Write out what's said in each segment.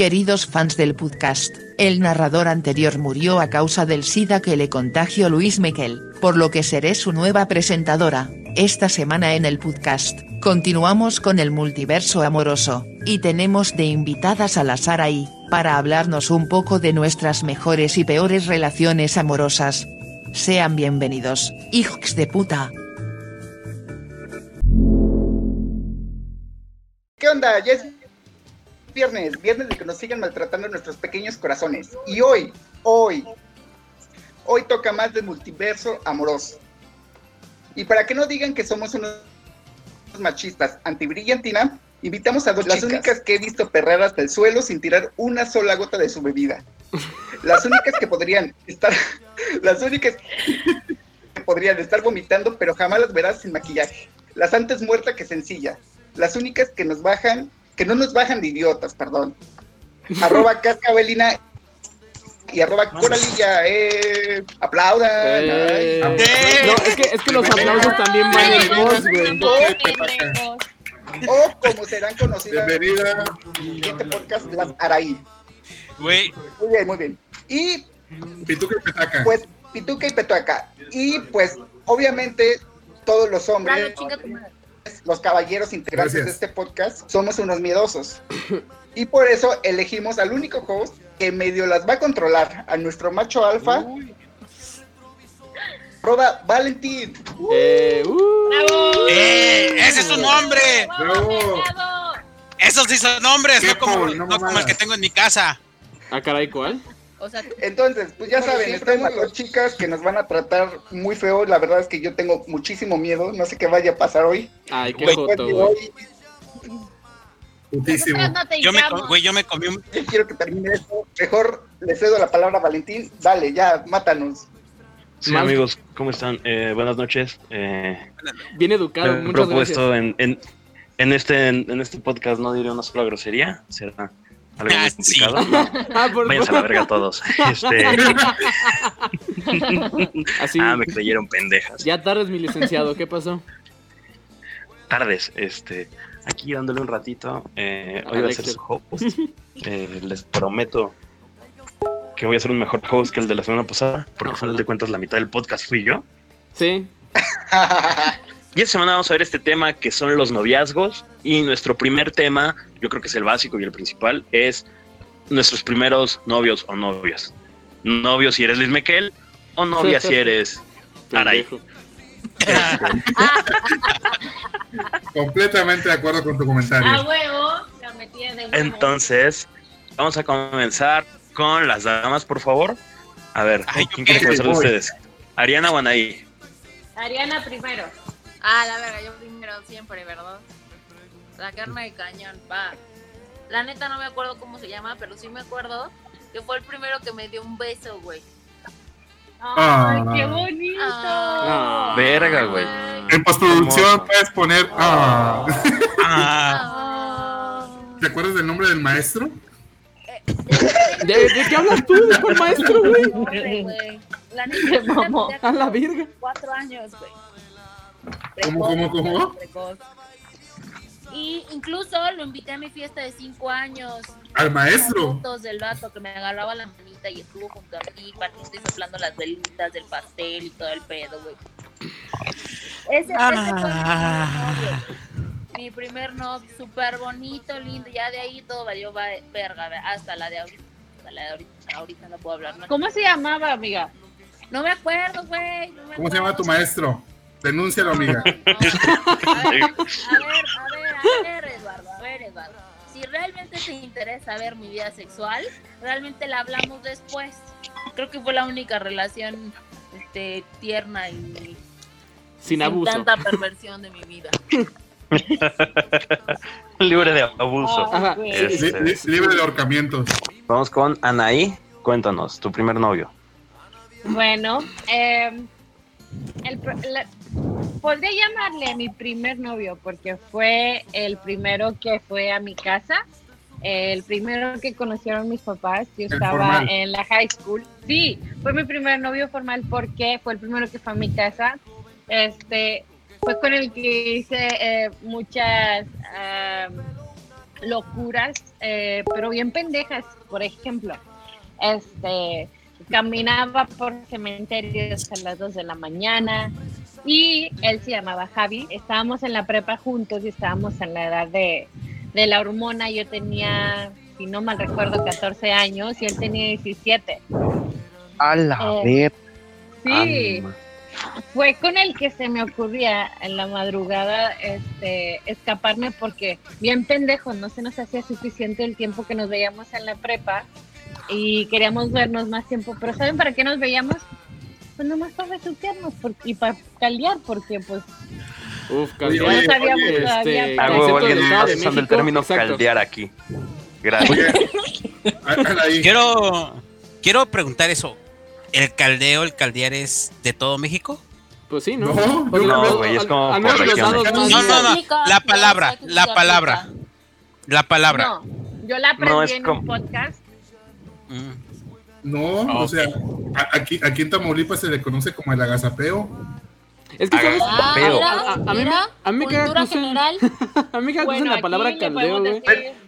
Queridos fans del podcast, el narrador anterior murió a causa del SIDA que le contagió Luis Miquel, por lo que seré su nueva presentadora. Esta semana en el podcast, continuamos con el multiverso amoroso, y tenemos de invitadas a la Saraí, para hablarnos un poco de nuestras mejores y peores relaciones amorosas. Sean bienvenidos, hijos de puta. ¿Qué onda? Es viernes, viernes de que nos sigan maltratando nuestros pequeños corazones. Y hoy, hoy, hoy toca más del multiverso amoroso. Y para que no digan que somos unos machistas antibrillantina, invitamos a dos las únicas que he visto perrar hasta el suelo sin tirar una sola gota de su bebida. Las únicas que podrían estar, las únicas que podrían estar vomitando, pero jamás las verás sin maquillaje. Las antes muerta que sencilla. Las únicas que nos bajan que no nos bajan de idiotas, perdón. arroba cascabelina y arroba coralilla, eh, aplaudan. Eh. No, es que, es que los aplausos también van en voz, güey. O como serán conocidas Bienvenida. en este podcast, las Araí. Güey. Muy bien, muy bien. Y Pituca y Petaca. Pues Pituca y Petaca. Y pues, obviamente, todos los hombres los caballeros integrantes de este podcast, somos unos miedosos. Y por eso elegimos al único host que medio las va a controlar, a nuestro macho alfa. Roba Valentín. Eh, uh. eh, ¡Ese es su nombre! ¡Bravo! Esos sí son nombres, no como, no como el que tengo en mi casa. Ah, caray, ¿cuál? Entonces, pues ya saben, estamos las chicas que nos van a tratar muy feo. La verdad es que yo tengo muchísimo miedo. No sé qué vaya a pasar hoy. Ay, qué joto, güey. Putísimo. Yo me, güey, yo me comí un... quiero que termine esto. Mejor le cedo la palabra a Valentín. Dale, ya, mátanos. Sí, amigos, ¿cómo están? Eh, buenas noches. Eh, Bien educado, muchas propuesto En, en, en, este, en, este podcast no diré una sola grosería. Será algo ah, complicado. Ah, Váyanse a la verga todos. Este... Ah, me creyeron pendejas. Ya tardes, mi licenciado, ¿qué pasó? Tardes, este, aquí dándole un ratito. Eh, hoy voy a ser su host. Eh, les prometo que voy a ser un mejor host que el de la semana pasada, porque al final de cuentas la mitad del podcast fui yo. Sí. Y esta semana vamos a ver este tema que son los noviazgos. Y nuestro primer tema, yo creo que es el básico y el principal, es nuestros primeros novios o novias. Novios si eres Luis Mequel o novia si eres Aray. Completamente de acuerdo con tu comentario. A huevo, la de huevo. Entonces, vamos a comenzar con las damas, por favor. A ver, ¿quién quiere comenzar de ustedes? ¿Ariana o Anaí? Ariana primero. Ah, la verga, yo primero siempre, ¿verdad? La carne de cañón, va. La neta no me acuerdo cómo se llama, pero sí me acuerdo que fue el primero que me dio un beso, güey. ¡Ay, qué bonito! Ah, verga, güey. En postproducción puedes poner. Ah. Ah. ¿Te acuerdas del nombre del maestro? ¿De, qué hablas tú? ¿De maestro, güey? La neta, a la virga. Cuatro años, güey. ¿Cómo, cómo, cómo? Y incluso lo invité a mi fiesta de cinco años. ¿Al maestro? Fotos del vato que me agarraba la manita y estuvo junto a mí, partiendo y soplando las velitas del pastel y todo el pedo, güey. Ese, ah. fue mi primer novio, súper bonito, lindo. Ya de ahí todo valió verga, hasta la de ahorita. Hasta la de ahorita, ahorita no puedo hablar. ¿Cómo se llamaba, amiga? No me acuerdo, güey. ¿Cómo se llama tu maestro? Denúncialo, amiga. A ver, a ver, a ver, Eduardo, a ver, Eduardo. Si realmente te interesa ver mi vida sexual, realmente la hablamos después. Creo que fue la única relación este, tierna y sin, abuso. tanta perversión de mi vida. libre de abuso. Este, libre de ahorcamientos. Vamos con Anaí. Cuéntanos, tu primer novio. Bueno, eh, el, podría llamarle mi primer novio porque fue el primero que fue a mi casa, el primero que conocieron mis papás. Yo estaba en la high school. Sí, fue mi primer novio formal porque fue el primero que fue a mi casa. Este fue con el que hice eh, muchas locuras, eh, pero bien pendejas. Por ejemplo, este caminaba por cementerios a las 2 de la mañana y él se llamaba Javi. Estábamos en la prepa juntos y estábamos en la edad de, de la hormona. Yo tenía, si no mal recuerdo, 14 años y él tenía 17. A la Eh. Sí, fue con el que se me ocurría en la madrugada este, escaparme porque bien pendejo, no se nos hacía suficiente el tiempo que nos veíamos en la prepa y queríamos vernos más tiempo. Pero ¿saben para qué nos veíamos? Pues nomás para besuquearnos y para caldear, porque pues Uf, caldear. oye, no sabíamos oye, todavía. este, para- Concepto alguien está usando el término exacto. caldear aquí. Gracias. Oye, Quiero, quiero preguntar eso. ¿El caldeo, el caldear es de todo México? Pues sí, ¿no? No, al- No, güey, es como al por regiones. No, no, no. La palabra, la palabra. La palabra. No, yo la aprendí en como- un podcast. No, Ah, o sea, aquí, aquí en Tamaulipas se le conoce como el agazapeo. Es que, ¿sabes? Ah, A- a- a mí me- mira, a mí me caga cultura que usen- general. A mí me Bueno, la palabra caldeo, güey.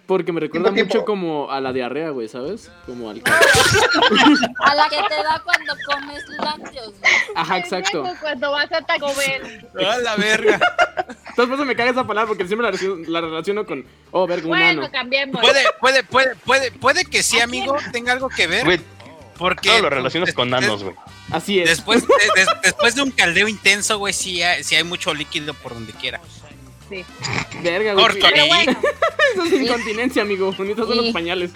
Porque me recuerda mucho como a la diarrea, güey, ¿sabes? Como al... A la que te da cuando comes lácteos, güey. Ajá, exacto. Cuando vas a Taco Bell. ¡A la verga! Entonces por eso me caga esa palabra, porque siempre la, relaciono- la relaciono con, oh, verga, un Bueno, ano. cambiemos. Puede, puede, puede, puede, puede que sí, amigo, tenga algo que ver. Güey, Porque todo lo relacionas con nanos, güey. Así es. Después, de- des- después de un caldeo intenso, güey, sí hay, sí hay mucho líquido por donde quiera. Sí. Verga, güey. Corto Pero bueno, Eso es incontinencia, amigo. Bonitos son los pañales.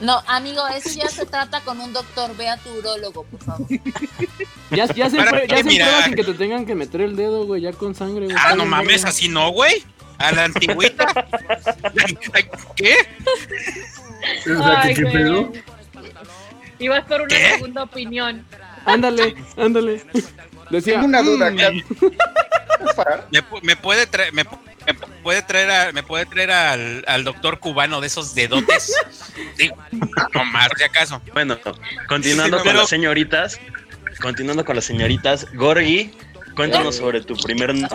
No, amigo, eso ya se trata con un doctor. Ve a tu urólogo, por favor. Ya, ya se, Para ya se sin que te tengan que meter el dedo, güey, ya con sangre. güey. Ah, no mames, así no, güey. A la antigüita. ¿Qué? Ay, ¿qué, pedo? Y vas por una ¿Qué? segunda opinión. Ándale, ándale. Decía, Tengo una duda. mm. ¿Me, me puede traer, me, me pu- puede traer, a- me puede traer al, al doctor cubano de esos dedotes? Sí, no más, si acaso. Bueno, continuando Sí, con pero- las señoritas, continuando con las señoritas, Gorgi, cuéntanos sobre tu primer no.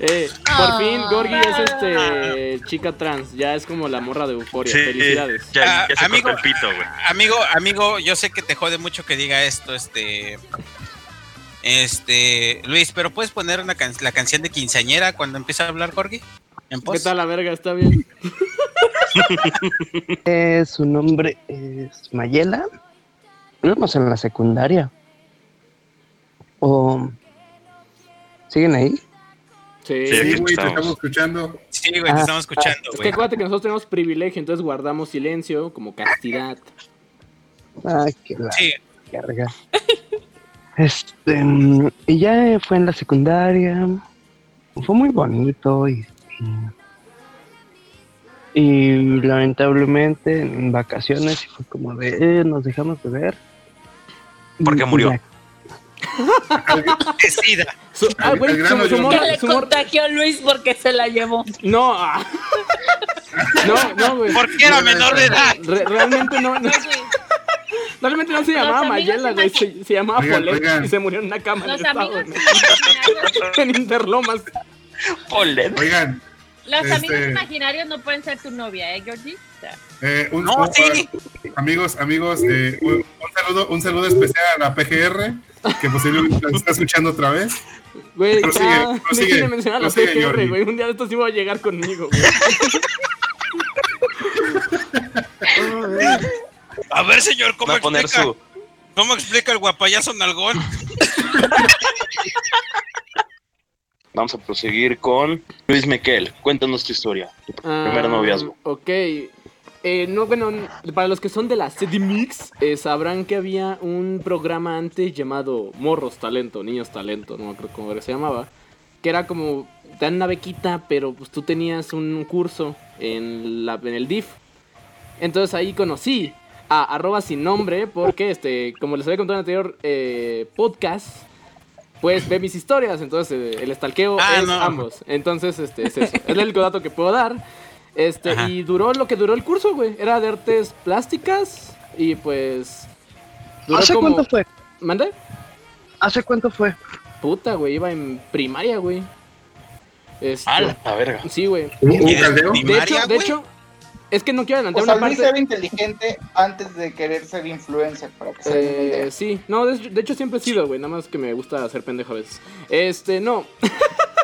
Eh, por Ah. fin, Gorgi es este chica trans. Ya es como la morra de euforia. Sí, Felicidades. Ya, ya Ah, se amigo. cortó el pito, güey. Amigo, amigo, yo sé que te jode mucho que diga esto, este. Este, Luis, pero puedes poner una can- la canción de quinceañera cuando empieza a hablar Jorge en ¿Qué tal la verga? ¿Está bien? Eh, su nombre es Mayela. Íbamos en la secundaria. ¿O siguen ahí? Sí. Güey, te estamos. escuchando. Sí, güey, te Ah, estamos escuchando, Es que güey. acuérdate que nosotros tenemos privilegio, entonces guardamos silencio como castidad. Ay, qué la Sí, verga. Este, y ya fue en la secundaria. Fue muy bonito y, y, lamentablemente en vacaciones fue como de, eh, nos dejamos de ver. Porque Y- y murió. Ya. es SIDA. Su- ah, güey, su, su Que le contagió a Luis porque se la llevó. No, ah. no, no, güey. Porque era menor de edad. Re- realmente no, no- realmente no se llamaba Mayela, güey, se, se llamaba Polet y se murió en una cama en Los estado amigos de en Interlomas. Ole. Oigan, los Este- amigos imaginarios no pueden ser tu novia, ¿eh, Georgie? Eh, un, No, un- sí. amigos, amigos, eh, un, un saludo, un saludo especial a la PGR, que posiblemente nos está escuchando otra vez. Güey, Prosigue, ah, prosigue, déjenme mencionar a la prosigue, PGR, Jordi. güey. Un día de estos sí va a llegar conmigo, güey. A ver, señor, ¿cómo Va a poner explica? su. ¿Cómo explica el guapayazo nalgón? Vamos a proseguir con Luis Mequel. Cuéntanos tu historia. Tu primer Ah, noviazgo. Ok. Eh, no, bueno, para los que son de la CDMix, eh, sabrán que había un programa antes llamado Morros Talento, Niños Talento, no me acuerdo cómo se llamaba. Que era como, te dan una bequita, pero pues tú tenías un curso en, la, en el DIF. Entonces ahí conocí a arroba sin nombre, porque este, como les había contado en el anterior eh, podcast, pues ve mis historias. Entonces eh, el stalkeo Ah, es no. ambos. Entonces, este, es eso. es el único dato que puedo dar. Este, Ajá. y duró lo que duró el curso, güey. Era de artes plásticas y pues. Duró ¿Hace como- cuánto fue? ¿Mande? ¿Hace cuánto fue? Puta, güey, iba en primaria, güey. Este, A la verga. Sí, güey. ¿Un, un ¿Y de hecho, de hecho, Es que no quiero adelantar O sea, una parte. era inteligente antes de querer ser influencer, para que Eh, sí, no, de, de hecho siempre he sido, güey, nada más que me gusta hacer pendejo a veces. Este, no.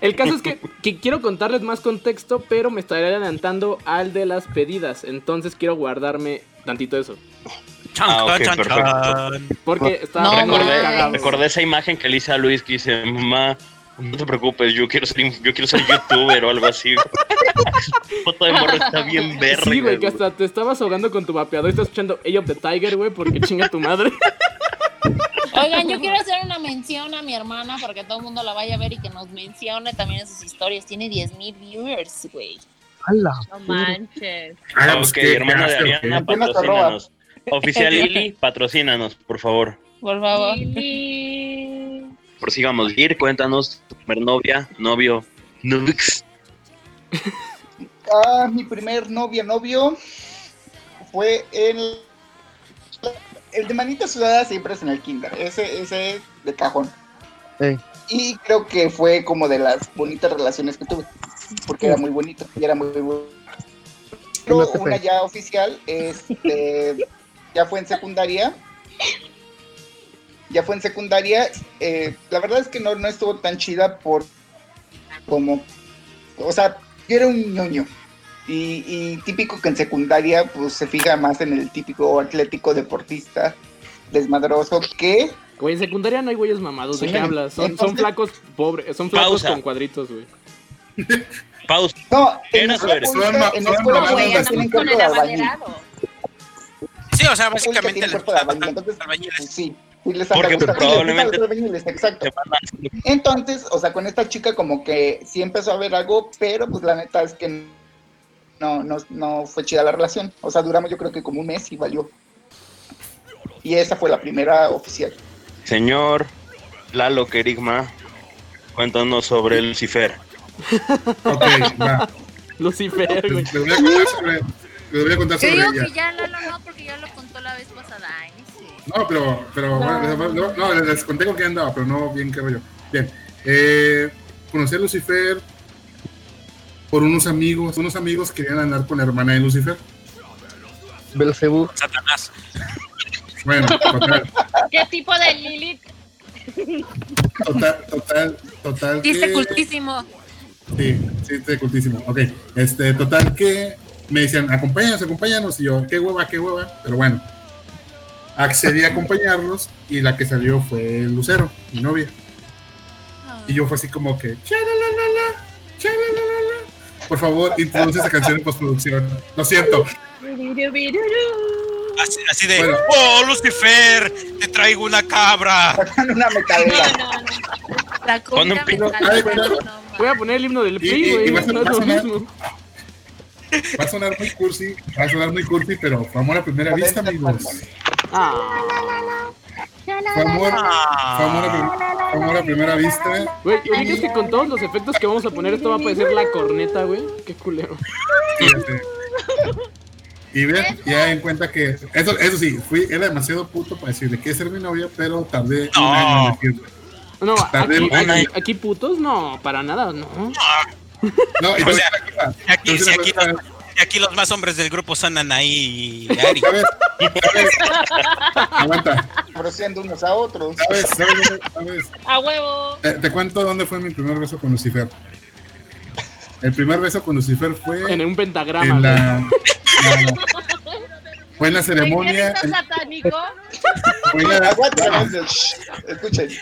El caso es que, que quiero contarles más contexto, pero me estaré adelantando al de las pedidas, entonces quiero guardarme tantito eso. Ah, perfecto. Porque está No, Recordé, esa imagen que le hice a Luis que dice, mamá, no te preocupes, yo quiero ser, yo quiero ser youtuber o algo así. Foto de morro está bien verga. Sí, güey, que hasta te estabas ahogando con tu vapeador y estás escuchando Age of the Tiger, güey, porque chinga tu madre. Oigan, yo quiero hacer una mención a mi hermana para que todo el mundo la vaya a ver y que nos mencione también en sus historias. Tiene 10.000 viewers, güey. ¡Hala! No manches. Ah, pues, Ok, qué hermana de Ariana, patrocínanos. Oficial Lili, patrocínanos, por favor. Por favor. Lili. Prosigamos. Ir, cuéntanos tu primer novia, novio, nux. Ah, mi primer novia, novio, fue el... El de manita sudada siempre es en el kinder, ese, ese es de cajón. Y creo que fue como de las bonitas relaciones que tuve, porque era muy bonito y era muy bueno. Pero No una ya oficial, este, ya fue en secundaria. Ya fue en secundaria. eh, la verdad es que no, no estuvo tan chida por como, o sea, yo era un ñoño. Y, y típico que en secundaria pues se fija más en el típico atlético deportista desmadroso que Güey, en secundaria no hay güeyes mamados, ¿de Sí, qué hablas? Son, son flacos pobres, son flacos Pausa. con cuadritos, güey. Pausa. no en escuela pública, en escuela pública tienen cuerpo de albañil. Sí, o sea, básicamente les cuerpo de albañil, entonces pues, sí sí les Porque les probablemente- albañiles, exacto Entonces, o sea, con esta chica como que sí empezó a haber algo, pero pues la neta es que no, no, no fue chida la relación. O sea, duramos yo creo que como un mes y valió. Y esa fue la primera oficial. Señor Lalo Kerigma, cuéntanos sobre Lucifer. Ok, va. Lucifer, güey. Les les voy a contar sobre, les voy a contar Yo sobre digo ella. que ya Lalo no, porque ya lo contó la vez pasada. Ay, sí. No, pero, pero bueno, no, no, les- les conté con quién andaba, pero no bien qué rollo. Bien, eh, conocí a Lucifer por unos amigos. Unos amigos querían andar con la hermana de Lucifer. Belcebú. Satanás. Bueno, total, ¿Qué tipo de Lilith? total, total, total. Dice que- cultísimo. Sí, sí, cultísimo. Ok, este, total que me decían, acompáñanos, acompáñanos. Y yo, qué hueva, qué hueva. Pero bueno, accedí a acompañarlos y la que salió fue Lucero, mi novia. Y yo fue así como que, "Chalalala, chalalala". Por favor, introduce esa canción en postproducción. Lo siento. Así, así de, Bueno. oh, Lucifer, te traigo una cabra. Una metadera. No, no, no. La Cuando comida empiezo- me Ay, encanta, pero- no, man. Voy a poner el himno del Y- PRI, güey. va a No va sonar- mismo. Va a sonar muy cursi, va a sonar muy cursi, pero amor a primera vista, amigos. Ah, Fue amor, fue amor, a, fue amor a primera vista. güey, ¿ubicas que con todos los efectos que vamos a poner esto va a parecer la corneta, güey? Qué culero. Fíjate. Y vean, ya en cuenta que eso, eso sí, fui, era demasiado puto para decirle que ser mi novia, pero tardé un No. año en decirle. No, Tardé aquí, un año. aquí, aquí putos, no, para nada, no. No, y O sea, entonces, Y aquí, entonces, aquí, aquí los más hombres del grupo son Anaí y Ari. ¿Sabes? ¿Sabes? Aguanta, unos a otros. ¿sabes? ¿Sabes? ¿Sabes? A huevo. Eh, te cuento dónde fue mi primer beso con Lucifer. El primer beso con Lucifer fue En un pentagrama, en la, la- fue en la ceremonia, ¿Eres satánico? fue en la-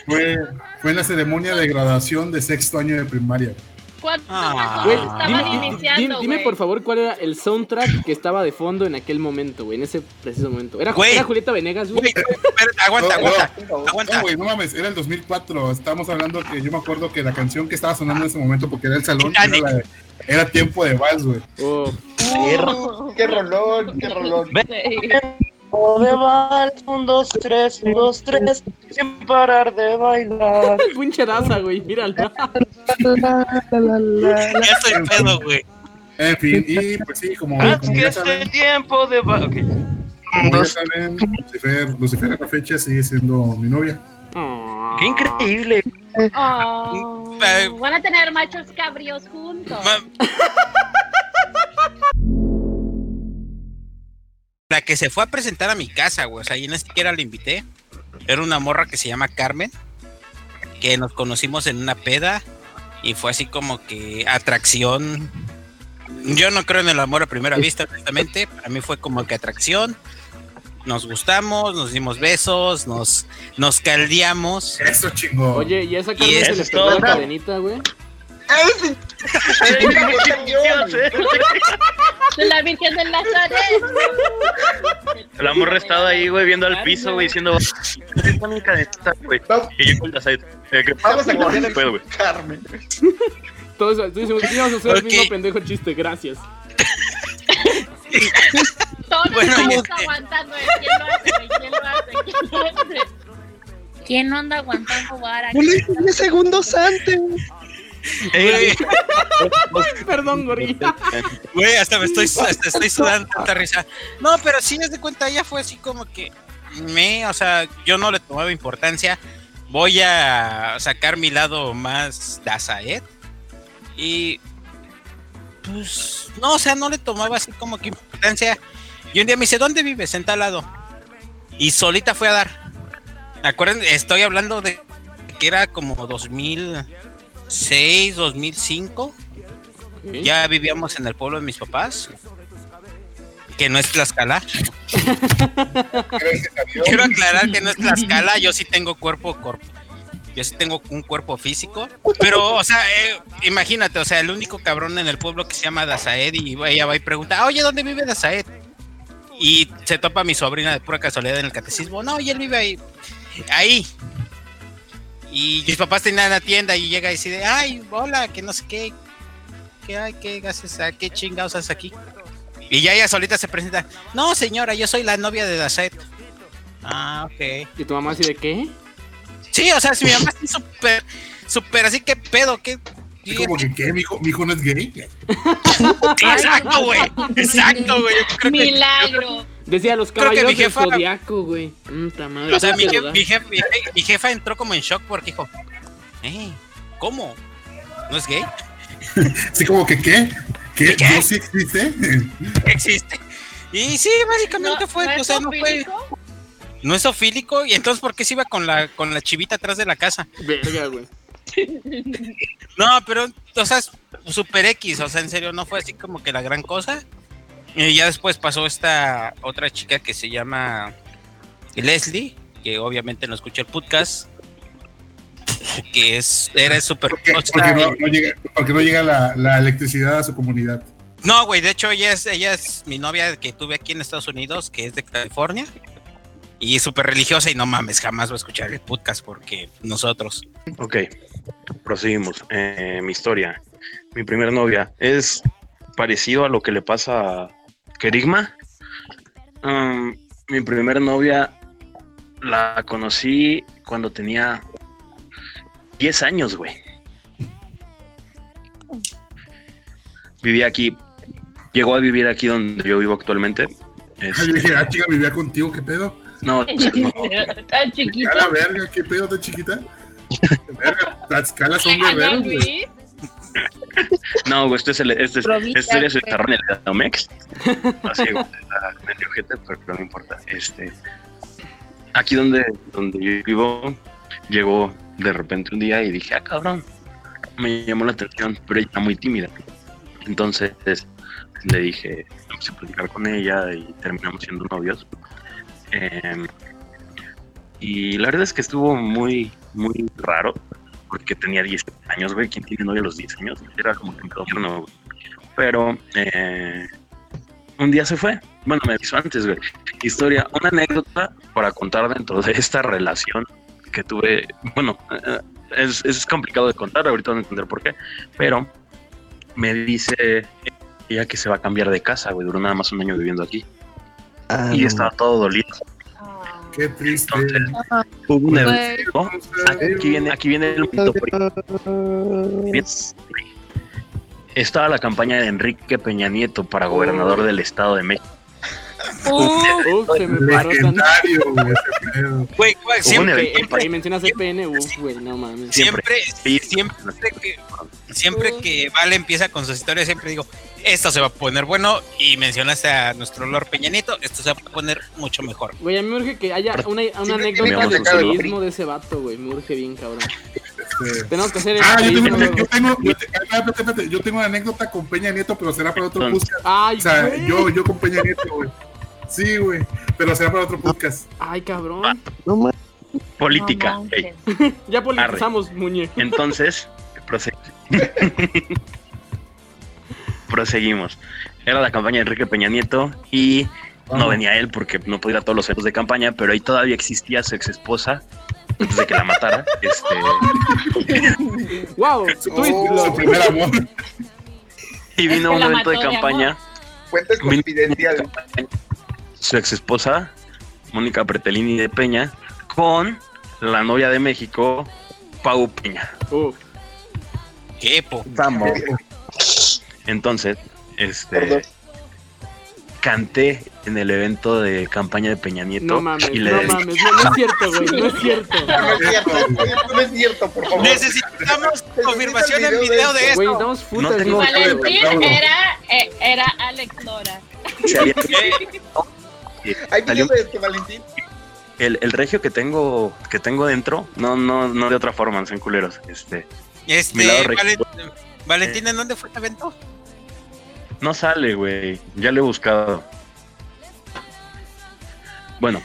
fue, fue en la ceremonia de graduación de sexto año de primaria. ¿Cuántos Ah. Güey, estaban dime, iniciando, por favor cuál era el soundtrack que estaba de fondo en aquel momento, güey, en ese preciso momento. ¿Era, Güey. era Julieta Venegas, güey? Aguanta, No, no. aguanta, No, aguanta. güey, no mames, era el 2004. Estábamos hablando que yo me acuerdo que la canción que estaba sonando en ese momento, porque era el salón, era, Titanic. la de- era tiempo de vals, güey. Oh, qué rolón, qué rolón. De vals, un, dos, tres, un, dos, tres, sin parar de bailar. pinche daza, güey, mírala. Ya estoy pedo, güey. En fin, y pues sí, como, Haz como que este saben, tiempo de ba- ok. como ya saben, Lucifer, Lucifer a la fecha sigue siendo mi novia. Oh. Qué increíble. Oh, van a tener machos cabríos juntos. Ma- que se fue a presentar a mi casa, güey. O sea, yo ni siquiera la invité. Era una morra que se llama Carmen, que nos conocimos en una peda y fue así como que atracción. Yo no creo en el amor a primera vista, honestamente. Para mí fue como que atracción. Nos gustamos, nos dimos besos, nos, nos caldeamos. Eso chingón. Oye, ¿y esa Carmen se le pegó la cadenita, güey? De la Virgen del Nazaret. La morra estaba ahí, güey, viendo al piso, güey, diciendo. "Esta nunca está, güey". Y yo con la Vamos a cambiar el. Carmen. Todos tú dices, sí, vamos a hacer el mismo pendejo chiste, gracias. Todos Bueno, estamos este- aguantando. ¿eh? ¿Quién lo hace? ¿Quién lo hace? ¿Quién lo hace? ¿Quién no anda aguantando vara? No le hice segundos antes. Eh, Perdón, gorilla. Güey, hasta me estoy, hasta estoy sudando tanta risa. No, pero sí, es de cuenta, ella fue así como que me, o sea, yo no le tomaba importancia. Voy a sacar mi lado más Dazaed. Y pues, no, o sea, no le tomaba así como que importancia. Y un día me dice, ¿dónde vives? En tal lado. Y solita fue a dar. Acuerden, estoy hablando de que era como 2006, 2005 ya vivíamos en el pueblo de mis papás, que no es Tlaxcala. Quiero aclarar que no es Tlaxcala, yo sí tengo cuerpo, cor- yo sí tengo un cuerpo físico, pero, o sea, eh, imagínate, o sea, el único cabrón en el pueblo que se llama Dazaed y ella va y pregunta, oye, ¿dónde vive Dazaed? Y se topa mi sobrina de pura casualidad en el catecismo, no, y él vive ahí, ahí. Y mis papás tenían la tienda y llega y dice, ay, hola, que no sé qué, que ay, qué haces, qué chingados haces aquí. Y ya ella solita se presenta, no señora, yo soy la novia de Dazaed. Ah, ok. ¿Y tu mamá así de qué? Sí, o sea, si mi mamá está súper, súper así, ¿qué pedo? ¿Qué? Y como que, ¿qué? ¿Mi hijo, mi hijo no es gay? Exacto, güey. Exacto, güey. Que- Milagro. Decía los Creo que caballeros mi del jefa- zodiaco, güey. Puta madre. O sea, mi, mi jef- mi je- mi jefa entró como en shock porque dijo, eh, ¿cómo? ¿No es gay? Así como que, ¿qué? ¿Qué? ¿Qué? ¿No sí existe? Existe. Y sí, básicamente fue, ¿no o sea, no fue, no es ofílico, y entonces ¿por qué se iba con la, con la chivita atrás de la casa? Verga, güey. No, pero, o sea, es super X, o sea, en serio, no fue así como que la gran cosa. Y ya después pasó esta otra chica que se llama Leslie, que obviamente no escucha el podcast, que es, era súper... Porque, no, no llega, porque no llega la, la electricidad a su comunidad. No, güey, de hecho ella es, ella es mi novia que tuve aquí en Estados Unidos, que es de California. Y es súper religiosa y no mames, jamás va a escuchar el podcast porque nosotros. Ok, proseguimos. Eh, mi historia. Mi primera novia es parecido a lo que le pasa a Kerigma. Um, mi primera novia la conocí cuando tenía 10 años, güey. Vivía aquí, llegó a vivir aquí donde yo vivo actualmente. Ay, Este, yo dije, ah, chica, vivía contigo, ¿qué pedo? no, no, Tan A chiquito. la verga, ¿qué pedo tan chiquita? Verga, Tlaxcala son güey. Luis. No, güey, este es el, este, es- Provincia, esta historia se güey. desarrolla en el. Así, güey, está medio ojete, pero, no importa. Este, aquí donde, donde yo vivo, llegó de repente un día y dije, ah, cabrón, me llamó la atención, pero ella era muy tímida. Entonces le dije, empecé a platicar con ella y terminamos siendo novios. Em, y la verdad es que estuvo muy, muy raro, porque tenía 10 años, güey. ¿Quién tiene novia a los 10 años? Era como que tierno, güey. Pero eh, un día se fue. Bueno, me avisó antes, güey. Historia, una anécdota para contar dentro de esta relación que tuve. Bueno, eh, es, es complicado de contar, ahorita van a entender por qué. Pero me dice ella que se va a cambiar de casa, güey. Duró nada más un año viviendo aquí. Ah, y no. estaba todo dolido. Qué triste. Entonces, hubo un Güey. evento. Aquí viene, aquí viene el momento Bien. Estaba la campaña de Enrique Peña Nieto para gobernador del Estado de México. Uf, se me paró tan. Legendario, güey, ese pedo. Güey, güey, Hubo un siempre. Que, que mencionas EPN, uf, güey, no mames. Siempre. siempre, siempre que, siempre que Vale empieza con sus historias, siempre digo, esto se va a poner bueno. Y mencionaste a nuestro Lord Peña Nieto, esto se va a poner mucho mejor. Güey, a mí me urge que haya una, una Sí, anécdota de turismo de ese vato, güey. Me urge bien, cabrón. Tenemos que hacer el Ah, yo tengo, yo tengo, yo tengo una anécdota con Peña Nieto, pero será para otro podcast. Ay, O sea, yo, yo con Peña Nieto, güey. Sí, güey. Pero será para otro podcast. Ay, cabrón. No ma- Política. Ya politizamos, muñe. Entonces, prose- proseguimos. Era la campaña de Enrique Peña Nieto y no venía él porque no podía ir a todos los eventos de campaña, pero ahí todavía existía su ex esposa antes de que la matara. Este, Wow, Su, twist, su primer amor. y vino a un evento de campaña. Fuentes confidenciales. Su ex esposa, Mónica Pretelini de Peña, con la novia de México, Pau Peña. Qué po. Vamos. Entonces, este canté en el evento de campaña de Peña Nieto No mames, y le no mames. No, no es cierto, güey. No es cierto. No es cierto, no es cierto, por favor. Necesitamos confirmación en video video de Güey, esto. No tengo-. Valentín era, eh, era Alex Lora. ¿Hay video de esto, Valentín? el, el regio que tengo que tengo dentro, no no no de otra forma, no sean culeros. Este, Este, Valentín, ¿en dónde fue el evento? No sale, güey. Ya lo he buscado. Bueno,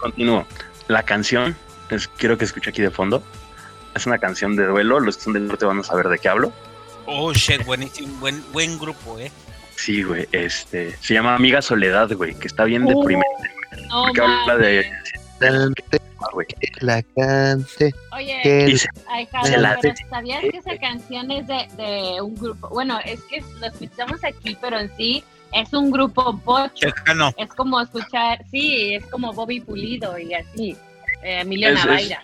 continúo. La canción, es- quiero que escuche aquí de fondo. Es una canción de duelo. Los que son del norte van a saber de qué hablo. Oh, shit, buenísimo. Buen, buen grupo, eh. Sí, güey. Este, se llama Amiga Soledad, güey, que está bien deprimente. No Porque habla de. Cante, la cante. Oye, que Y se- ay, se la Carlos, pero ¿sabías que esa canción es de, de un grupo? Bueno, es que lo escuchamos aquí, pero en sí es un grupo bocho. Checano. Es como escuchar, sí, es como Bobby Pulido y así. Eh, Emilio Es- es- Navaira.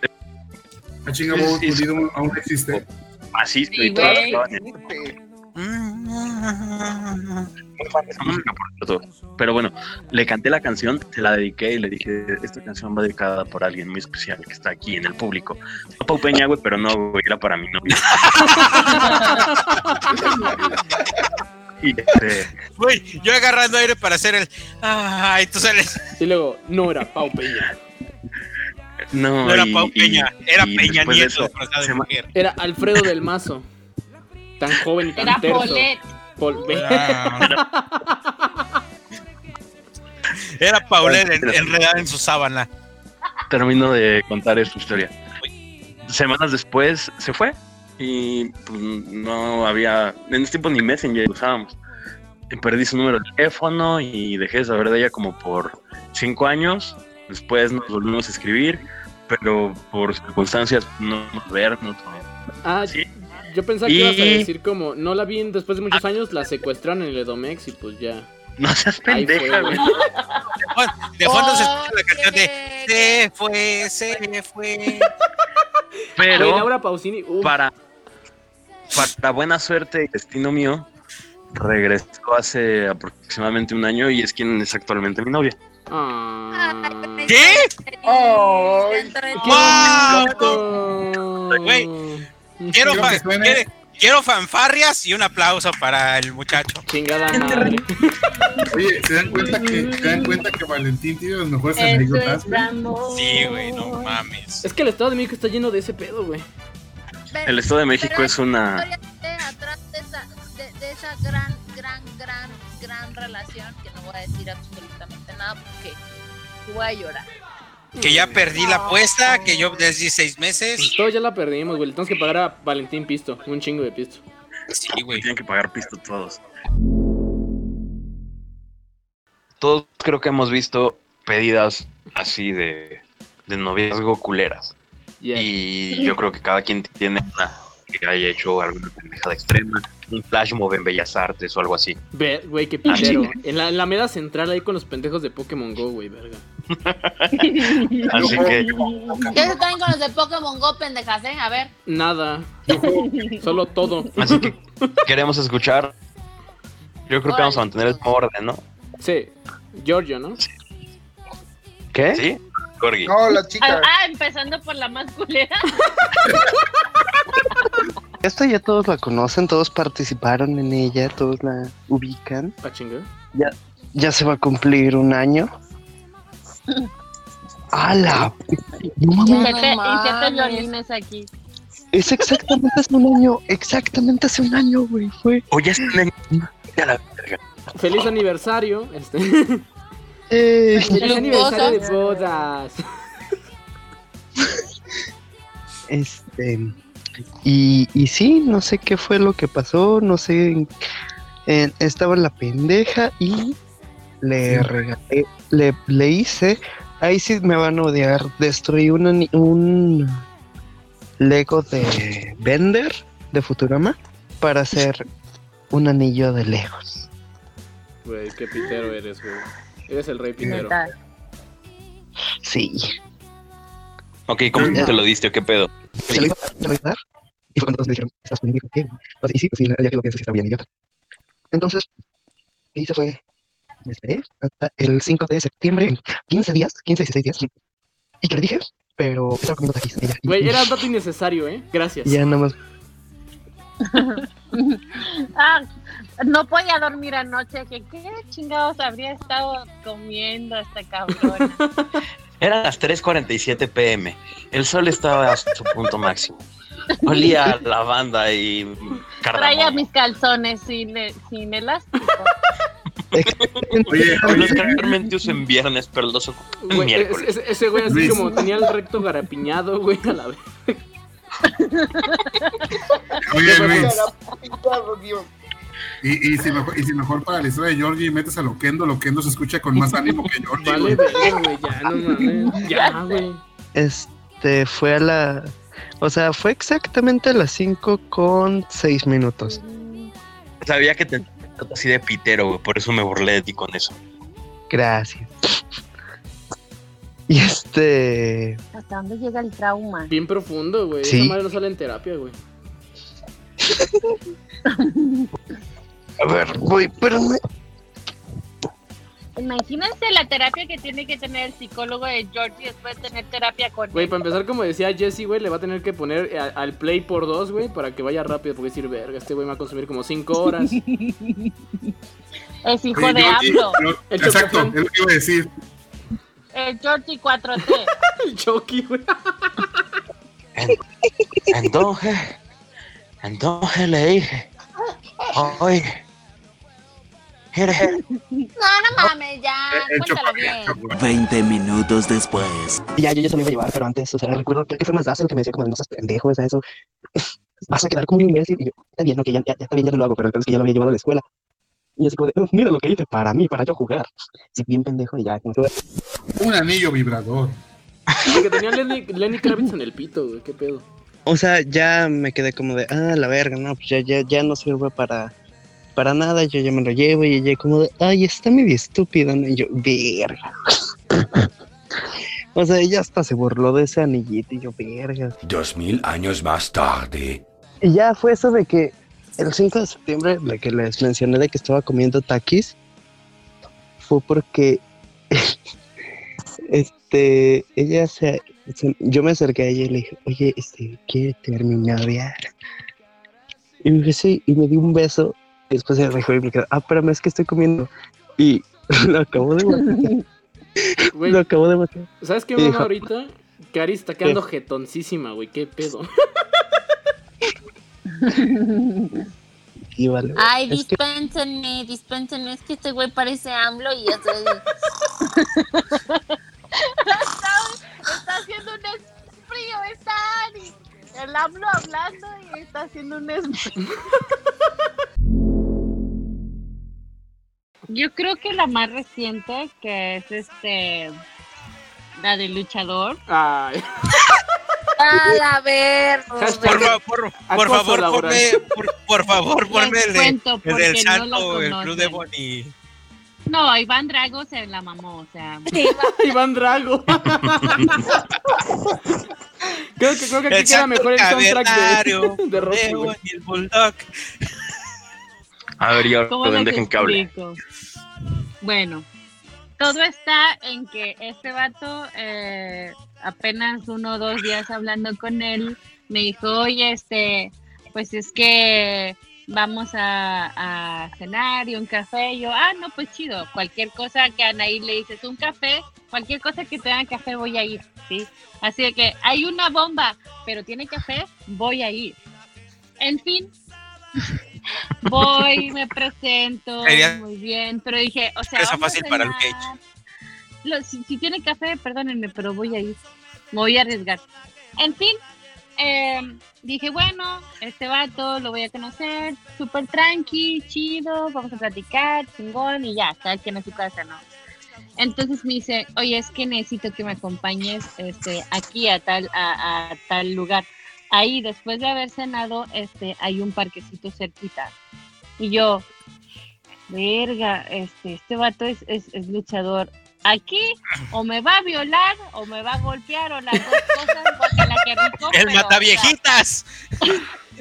A chinga, Bobo Sí, sí. Pulido aún existe. Así, Sí, y todas güey. Pero bueno, le canté la canción, se la dediqué y le dije, esta canción va dedicada por alguien muy especial que está aquí en el público. No Pau Peña, güey, pero no, güey, era para mi novia. y este, Güey, yo agarrando aire para hacer el. Ay, tú sales. Y luego, no era Pau Peña. no, No era y- Pau y- Peña, era y Peña Nieto eso, disfrazado de se ma- mujer. Era Alfredo del Mazo. Tan joven y tan Era terso. Paulette. Pol- Ah. Era Paulette en- enredada en su sábana. termino de contar esta historia. Semanas después se fue y pues, no había, en ese tiempo ni Messenger usábamos. Y perdí su número de teléfono y dejé de saber de ella como por cinco años. Después nos volvimos a escribir, pero por circunstancias no nos vernos. Ah, Sí. Yo pensaba que Y- ibas a decir como, no la vi en- después de muchos años, la secuestraron en el Edomex y pues ya. No seas pendeja, güey. De fondo se escucha la canción de Se fue, se fue. Pero Laura Pausini, para, para buena suerte y destino mío, regresó hace aproximadamente un año y es quien es actualmente mi novia. ah, ¿Qué? Ay. qué ¡Wow! Güey, Quiero, Quiero fa- que suene. quiere- quiero fanfarrias y un aplauso para el muchacho. Chingada madre. Oye, ¿se dan cuenta que, se dan cuenta que Valentín tiene las mejores Eso anécdotas? Sí, güey, no mames. Es que el Estado de México está lleno de ese pedo, güey. El Estado de México Pero es una... atrás de esa, de, de esa gran, gran, gran, gran relación que no voy a decir absolutamente nada porque voy a llorar. Que ya perdí la apuesta, que yo desde seis meses. Pues todos ya la perdimos, güey. Le tenemos que pagar a Valentín Pisto, un chingo de pisto. Sí, güey. Tienen que pagar pisto todos. Todos creo que hemos visto pedidas así de, de noviazgo culeras. Y yo creo que cada quien tiene una que haya hecho alguna pendejada extrema, un flash mob en Bellas Artes o algo así. Güey, qué Ah, pitero. En la, en la meda central ahí con los pendejos de Pokémon Go, güey, verga. Así que ¿Qué se traen con los de Pokémon Go, pendejas, eh? A ver. Nada. Solo todo. Así que queremos escuchar. Yo creo que vamos a mantener el orden, ¿no? Sí. Giorgio, ¿no? ¿Qué? ¿Sí? Corgi. No, la Ah, chica. ah, empezando por la más culera. Esta ya todos la conocen, todos participaron en ella, todos la ubican. ¿A chingar? Ya, ya se va a cumplir un año. No mames, siete, no y siete mames. violines aquí. es exactamente hace un año, exactamente hace un año, güey. Fue. O ya están en... Ya la verga. Feliz aniversario. Este. Eh, Feliz aniversario de bodas. Este. Y, y sí, no sé qué fue lo que pasó, no sé. eh, estaba la pendeja y le Sí. regalé, le, le hice. Ahí sí me van a odiar. Destruí un, un Lego de Bender de Futurama para hacer un anillo de Legos. Güey, qué pitero eres, güey. Eres el rey pitero. Sí. Ok, ¿cómo te lo diste o qué pedo? Se lo iba a dar. Y fue cuando todos me dijeron, ¿estás conmigo? ¿Qué? Pues, y sí, pues sí, ya que lo pienso, sí está bien idiota. Entonces, que hice fue, me esperé hasta el 5 de septiembre, en 15 días, 15, 16 días. Y que le dije, pero estaba comiendo taquis Güey, era un dato innecesario, ¿eh? Gracias. ya nada más. Ah, no podía dormir anoche. Que qué chingados habría estado comiendo esta cabrona. Eran las 3.47 pm. El sol estaba a su punto máximo. Olía a lavanda y Traía cardamomo. mis calzones sin, sin elástico. Oye, Los oye, realmente uso en viernes, pero los Güey, miércoles. ese, ese güey así Luis. como tenía el recto garapiñado, güey, a la vez. oye, Luis. Y, y, si mejor, y si mejor para la historia de Georgie metes a Loquendo, Loquendo se escucha con más ánimo que Georgie. Vale, güey. ya, no mames. Ya, güey. Este, fue a la. O sea, fue exactamente a las 5 con 6 minutos. Sabía que te así de pitero, güey, por eso me burlé de ti con eso. Gracias. Y este. ¿Hasta dónde llega el trauma? Bien profundo, güey. Sí. Esa madre no sale en terapia, güey. A ver, voy, espérame. Imagínense la terapia que tiene que tener el psicólogo de Georgie después de tener terapia con Güey, él. para empezar, como decía Jesse, güey, le va a tener que poner a- al play por dos, güey, para que vaya rápido, porque decir, verga, este güey me va a consumir como 5 horas. Es hijo de AMLO. Exacto, es lo que iba a decir. El Georgie 4T. El Chucky, güey. Entonces, entonces le dije, oye, ¿quieres No, no mames, ya. El Cuéntalo bien. 20 minutos después. Ya, yo ya se lo iba a llevar, pero antes, o sea, recuerdo que fue más Dazzle que me decía como, no seas pendejo, o sea, eso. Vas a quedar como un imbécil. Y yo, está bien, ok, ya, ya, ya está bien, ya lo hago, pero entonces que ya lo había llevado a la escuela. Y así como de, "Oh, mira lo que hice para mí, para yo jugar. Sí, bien pendejo, y ya, como Un anillo vibrador. Que tenía Lenny, Lenny Kravitz en el pito, güey, qué pedo. O sea, ya me quedé como de, ah, la verga, no, pues ya, ya, ya no sirve para, para nada, yo ya me lo llevo y ella como de, ay, está medio estúpido, ¿no? Y yo, verga. o sea, ella hasta se burló de ese anillito y yo, verga. Dos mil años más tarde. Y ya fue eso de que el 5 de septiembre, de que les mencioné de que estaba comiendo taquis, fue porque este ella se, se- yo me acerqué a ella y le dije, oye, este, ¿quiere terminar Y me dije, sí, y me dio un beso, y después se dejó y me quedó, ah, espérame, es que estoy comiendo. Y lo acabo de matar, lo acabo de matar. ¿sabes qué mamá dijo- ahorita? Que Ari está quedando jetoncísima, güey, qué pedo. Y vale. Ay, Es que- dispénsenme, dispénsenme. Es que este güey parece AMLO y ya sé. Está haciendo un es- frío, está. El AMLO hablando y está haciendo un es- Yo creo que la más reciente, que es este la del luchador. Ay, A ver, Hashtag- Por, por, por favor, ponme, por, por favor, ponme el, de- el del porque no la salto, el club de conocen. Bonnie. No, Iván Drago se la mamó, o sea. Iván Drago. creo que, creo que aquí El queda mejor el soundtrack de, de Rocky, de el bulldog. A ver, yo ¿Cómo les orden dejen que hable. Bueno, todo está en que este vato, eh, apenas uno o dos días hablando con él, me dijo, oye, este, pues es que vamos a, cenar y un café. Y yo, ah, no, pues chido. Cualquier cosa que a Anaí le dices, un café, cualquier cosa que tenga café, voy a ir, ¿sí? Así que hay una bomba, pero tiene café, voy a ir. En fin, voy, me presento, Sería- muy bien, pero dije, o sea, Eso fácil para Luke. Lo- si, si tiene café, perdónenme, pero voy a ir, me voy a arriesgar. En fin, eh, dije, bueno, este vato lo voy a conocer, súper tranqui, chido, vamos a platicar, chingón, y ya, cada quien a su casa, ¿no? Entonces me dice, oye, es que necesito que me acompañes este, aquí a tal, a, a tal lugar. Ahí, después de haber cenado, este, hay un parquecito cerquita. Y yo, verga, este, este vato es, es, es luchador. Aquí o me va a violar o me va a golpear o las dos cosas, porque la que rico. El pero, mata viejitas.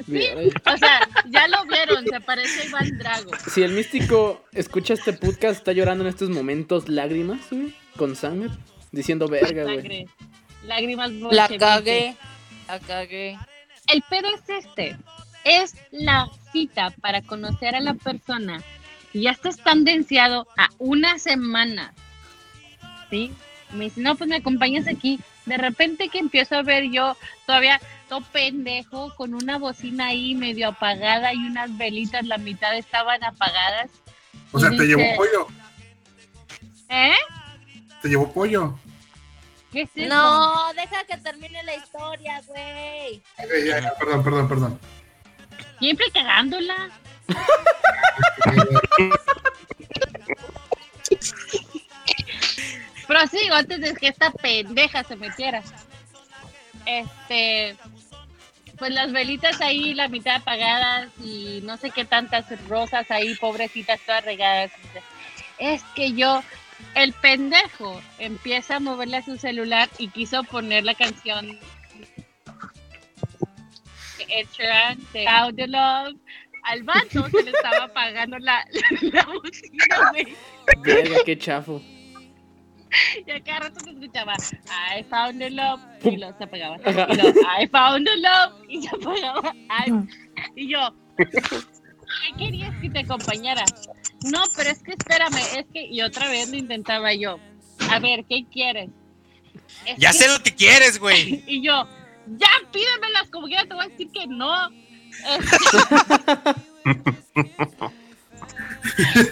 Sí, o sea, ya lo vieron, se parece a Iván Drago. Si el místico escucha este podcast, está llorando en estos momentos lágrimas, güey, con sangre, diciendo verga, güey. Lágrimas La cagué. La cagué. El pedo es este. Es la cita para conocer a la persona y ya estás tendenciado a una semana. ¿Sí? Me dice, no, pues me acompañas aquí. De repente que empiezo a ver yo todavía todo pendejo con una bocina ahí medio apagada y unas velitas, la mitad estaban apagadas. O sea, Y te llevó dice, pollo. ¿Eh? Te llevó pollo. ¿Qué es eso? No, deja que termine la historia, güey. Ok, ya, ya, perdón, perdón, perdón. Siempre cagándola. Prosigo antes de que esta pendeja se metiera. Este, pues las velitas ahí, la mitad apagadas y no sé qué tantas rosas ahí, pobrecitas, todas regadas. Es que yo, el pendejo, empieza a moverle a su celular y quiso poner la canción Ed Sheeran, de the Love. Al vato se le estaba apagando la, la, bocina, güey. Verga, qué chafo. Y a cada rato se escuchaba I found the love y lo se apagaba. Y lo, I found the love y se apagaba. Ay, y yo, ¿qué querías que te acompañara? No, pero es que espérame, es que, y otra vez lo intentaba yo. A ver, ¿qué quieres? Es Ya que- sé lo que quieres, güey. Y yo, ya pídemelas, como quiera te voy a decir que no. Este-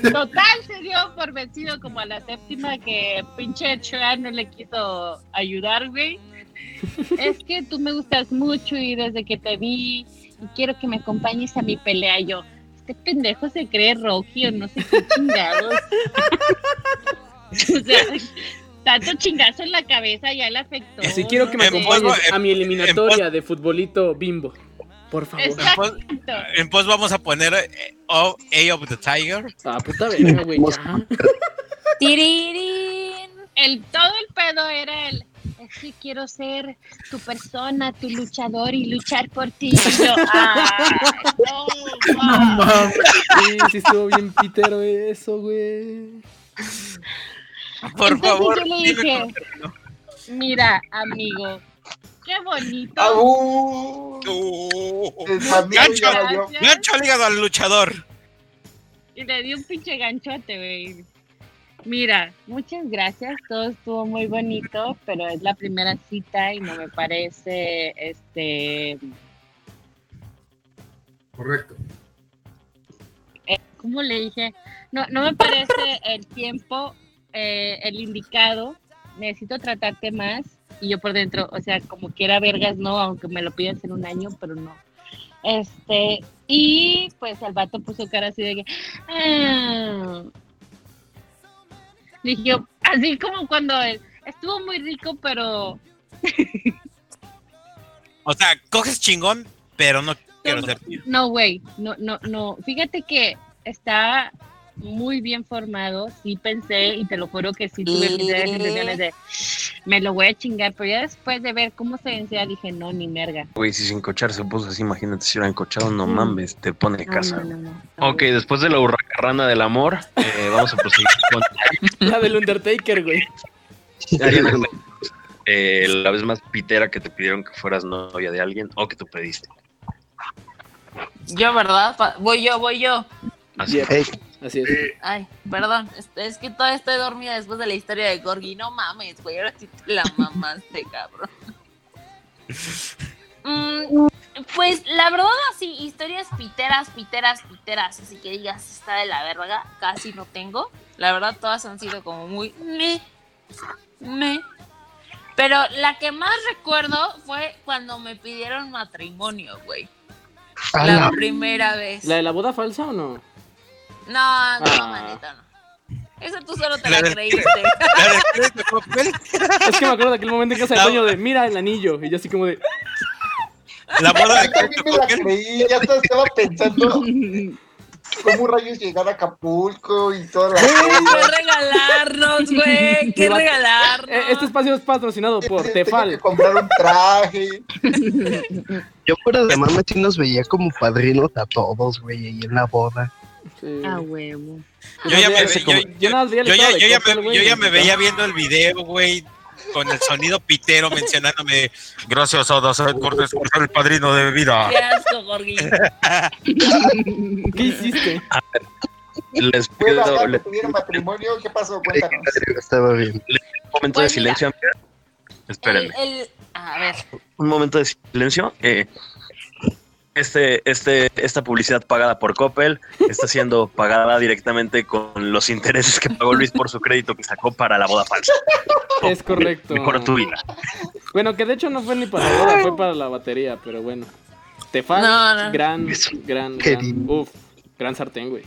Total se dio por vencido como a la séptima que pinche Chan no le quiso ayudar, güey. Es que tú me gustas mucho y desde que te vi y quiero que me acompañes a mi pelea yo. Este pendejo se cree Rocky o no sé qué chingados. o sea, tanto chingazo en la cabeza ya le afectó. Así quiero que me acompañes pos- a mi eliminatoria de futbolito bimbo. Por favor. Exacto. En pos vamos a poner eh, oh, A of the Tiger. Ah, puta verga, güey. el todo el pedo era el es que quiero ser tu persona, tu luchador y luchar por ti. Y yo, "Ay, no, No ma". mames. Sí, sí estuvo bien pitero eso, güey. Por Entonces favor. yo le dije. Mira, amigo, qué bonito. Uh, El familia gancho, gancho al hígado al luchador. Y le di un pinche ganchote, güey. Mira, muchas gracias, todo estuvo muy bonito, pero es la primera cita y no me parece, este, Correcto. ¿cómo le dije? No, no me parece el tiempo, eh, el indicado. Necesito tratarte más. Y yo por dentro, o sea, como quiera vergas, no, aunque me lo pidas en un año, pero no. Este, y pues el vato puso cara así de que. "Ah". Dije así como cuando él, estuvo muy rico, pero O sea, coges chingón, pero no quiero ser tío. No, güey, no, no, no. Fíjate que está muy bien formado. Sí pensé, y te lo juro que sí tuve mis ideas, intenciones de me lo voy a chingar, pero ya después de ver cómo se vencía, dije, no, ni merga. Güey, si sin encochar se puso así, imagínate si hubiera encochado, no Mm. mames, te pone casa. no, no, no. No, Ok, después de la hurracarrana del amor, eh, vamos a proseguir con La del Undertaker, güey. Eh, la vez más pitera que te pidieron que fueras novia de alguien o que tú pediste. Yo, ¿verdad? Pa- Voy yo, voy yo. Así es. Así es. Ay, perdón, es, es que todavía estoy dormida después de la historia de Gorgi. No mames, güey, ahora sí te la mamaste, cabrón. Mm, pues la verdad, así, historias piteras, piteras, piteras, así que digas, está de la verga, casi no tengo. La verdad, todas han sido como muy me, me. Pero la que más recuerdo fue cuando me pidieron matrimonio, güey. la- primera vez. ¿La de la boda falsa o no? No, no, Ah. manito, no. Eso tú solo te La la creíste. La. Es que me acuerdo de aquel momento en casa del dueño de mira el anillo. Y yo así como de. La boda de también me la creí, ya estaba pensando cómo rayos llegar a Acapulco y toda la ¿Qué regalarnos, güey? ¿Qué regalarnos? "Eh, Este espacio es patrocinado por Tengo que Tefal. comprar un traje. Yo de mame sí nos veía como padrinos a todos, güey, ahí en la boda. Sí. A huevo. Yo ya me, veía viendo el video, güey, con el sonido pitero mencionándome. Gracias a Dazaed Cortés por ser el padrino de bebida. Qué asco, Gorgi. ¿Qué hiciste? Les Fue pido la le- que tuvieron matrimonio. ¿Qué pasó? Cuéntanos. Estaba bien. un momento Pues de silencio. Espérenme. El, el- a ver, un momento de silencio. eh, este, este, esta publicidad pagada por Coppel está siendo pagada directamente con los intereses que pagó Luis por su crédito que sacó para la boda falsa. Es correcto. Mejor tu vida. Bueno, que de hecho no fue ni para la boda, fue para la batería, pero bueno. Tefal, No, no. gran, gran, gran, uf, gran sartén, güey.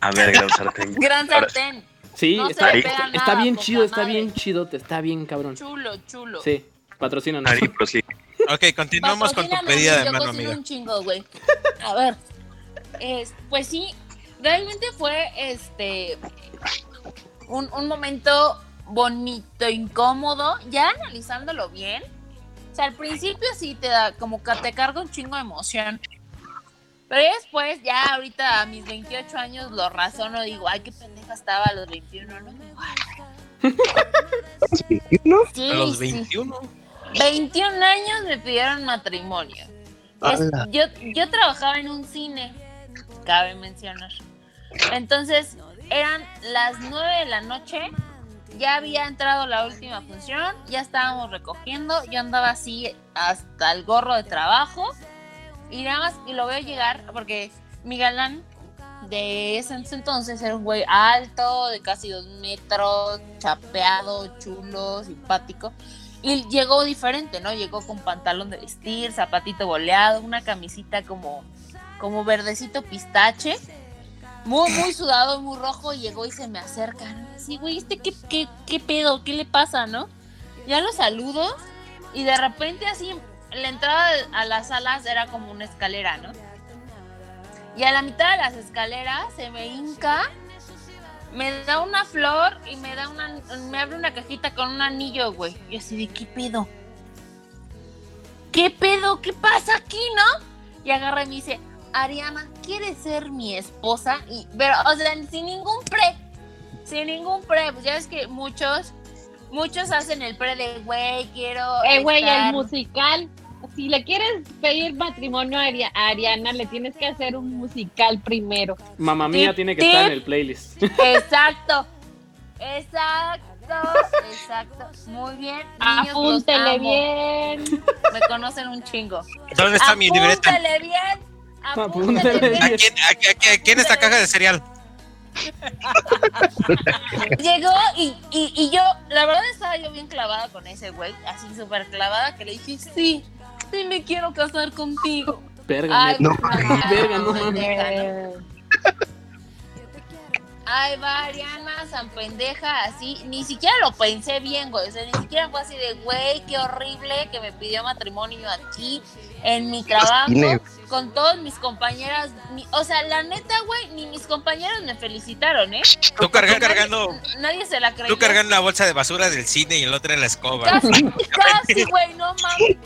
A ver, gran sartén. gran sartén. Sí, No está, está, pega está nada, bien chido, está madre. bien chido, te está bien cabrón. Chulo, chulo. Sí, patrocínanos. Ari, prosigue. Ok, continuamos con tu pedida de mano, amiga. un chingo, güey. A ver. es- pues sí, realmente fue este un, un momento bonito, incómodo, ya analizándolo bien. O sea, al principio sí te da como que te carga un chingo de emoción. Pero después, ya ahorita a mis 28 años lo razono, digo, ay, qué pendeja estaba a los 21, no me igual. ¿No? Sí, A los sí. 21. 21 años me pidieron matrimonio. Yo, yo trabajaba en un cine, cabe mencionar. Entonces, eran las 9 de la noche, ya había entrado la última función, ya estábamos recogiendo, yo andaba así hasta el gorro de trabajo y nada más, y lo veo llegar porque mi galán de ese entonces era un güey alto, de casi dos metros, chapeado, chulo, simpático. Y llegó diferente, ¿no? Llegó con pantalón de vestir, zapatito boleado, una camisita como, como verdecito pistache. Muy, muy sudado, muy rojo. Llegó y se me acerca. Así, güey, ¿este qué, qué, qué pedo? ¿Qué le pasa, no? Ya lo saludo y de repente así, la entrada a las salas era como una escalera, ¿no? Y a la mitad de las escaleras se me hinca, me da una flor y me da una, me abre una cajita con un anillo, güey. Y así de, ¿qué pedo? ¿Qué pedo? ¿Qué pasa aquí, no? Y agarra y me dice, Ariana, ¿quieres ser mi esposa? Y, pero, o sea, sin ningún pre, sin ningún pre, pues ya ves que muchos, muchos hacen el pre de, güey, quiero Eh, güey, el musical. Si le quieres pedir matrimonio a, Ari- a Ariana, le tienes que hacer un musical primero. Mamá mía Tip, tiene que tip. estar en el playlist. Exacto. Exacto. Exacto. Muy bien. Niños, Apúntele bien. Me conocen un chingo. ¿Dónde está mi libreta? Apúntele bien. Apúntele bien. ¿A quién, a, a- a quién esta caja de cereal? Llegó y, y, y yo, la verdad estaba yo bien clavada con ese güey, así súper clavada, que le dije, sí, sí me quiero casar contigo. Verga, Ay. No, verga, no ¿no? Ay, va Ariana, San pendeja, así, ni siquiera lo pensé bien, güey, o sea, ni siquiera fue así de, güey, qué horrible que me pidió matrimonio aquí, en mi trabajo, con todas mis compañeras, mi- o sea, la neta, güey, ni mis compañeros me felicitaron, ¿eh? Tú Nadie- cargando, Nadie se la creyó. tú cargando la bolsa de basura del cine y el otro en la escoba. Casi, casi, güey, no mames.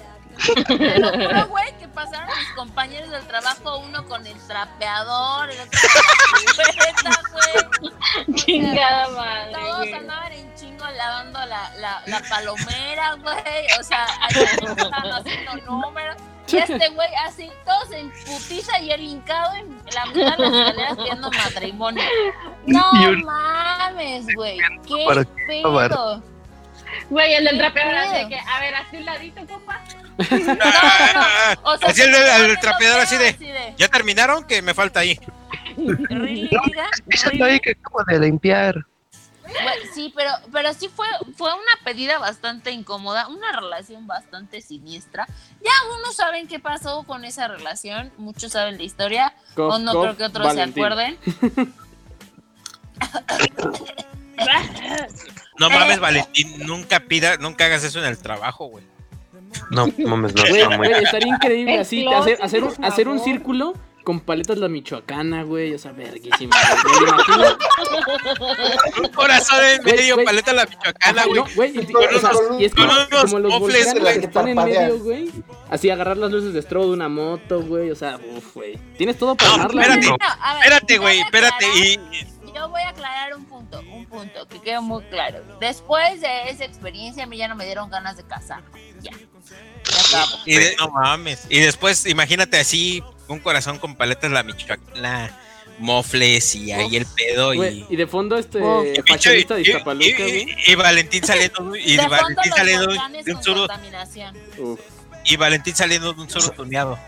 Te lo juro, güey, que pasaron mis compañeros del trabajo, uno con el trapeador, el otro con la güey. chingada madre. Todos güey. andaban en chingo lavando la, la, la palomera, güey. O sea, estaban haciendo números. Y este güey así, todos en putiza y el hincado en la mitad de las escaleras pidiendo matrimonio. No un- mames, güey. Qué pedo. Güey, el del ¿Qué trapeador así que, a ver, así un ladito, compa. O sea, Así el, trapeador así de, ¿ya terminaron? Que me falta ahí. Ahí que acabo de limpiar. Sí, pero, pero sí fue, fue una pedida bastante incómoda, una relación bastante siniestra. Ya algunos saben qué pasó con esa relación, muchos saben la historia, Cof, o no cof, creo que otros Valentín. se acuerden. No Eh. mames, Valentín, nunca pida, nunca hagas eso en el trabajo, güey. No, mames, no, está muy... güey, estaría increíble así, hacer, hacer, un, hacer un círculo con paletas la michoacana, güey, o sea, verguísima. Un corazón en Güey, medio, güey. paleta la michoacana, güey. no, güey, y, Con unos- y es como, como los mofles, volcanes güey, que están en medio, güey. Así agarrar las luces de strobo de una moto, güey, o sea, uff, güey. Tienes todo para No, armarla, espérate. güey. No, Espérate, güey, espérate. Y, Yo voy a aclarar un punto, un punto que quede muy claro. Después de esa experiencia, a mí ya no me dieron ganas de casar. Ya. Ya y de- no mames. Y después, imagínate así, un corazón con paletas la michoacana, mofles y ahí el pedo y... y de fondo este Oh. y- fashionista de y- Iztapaluca, y- güey. y- y Valentín saliendo y de Valentín saliendo de un suru y Valentín saliendo de un suru tuneado.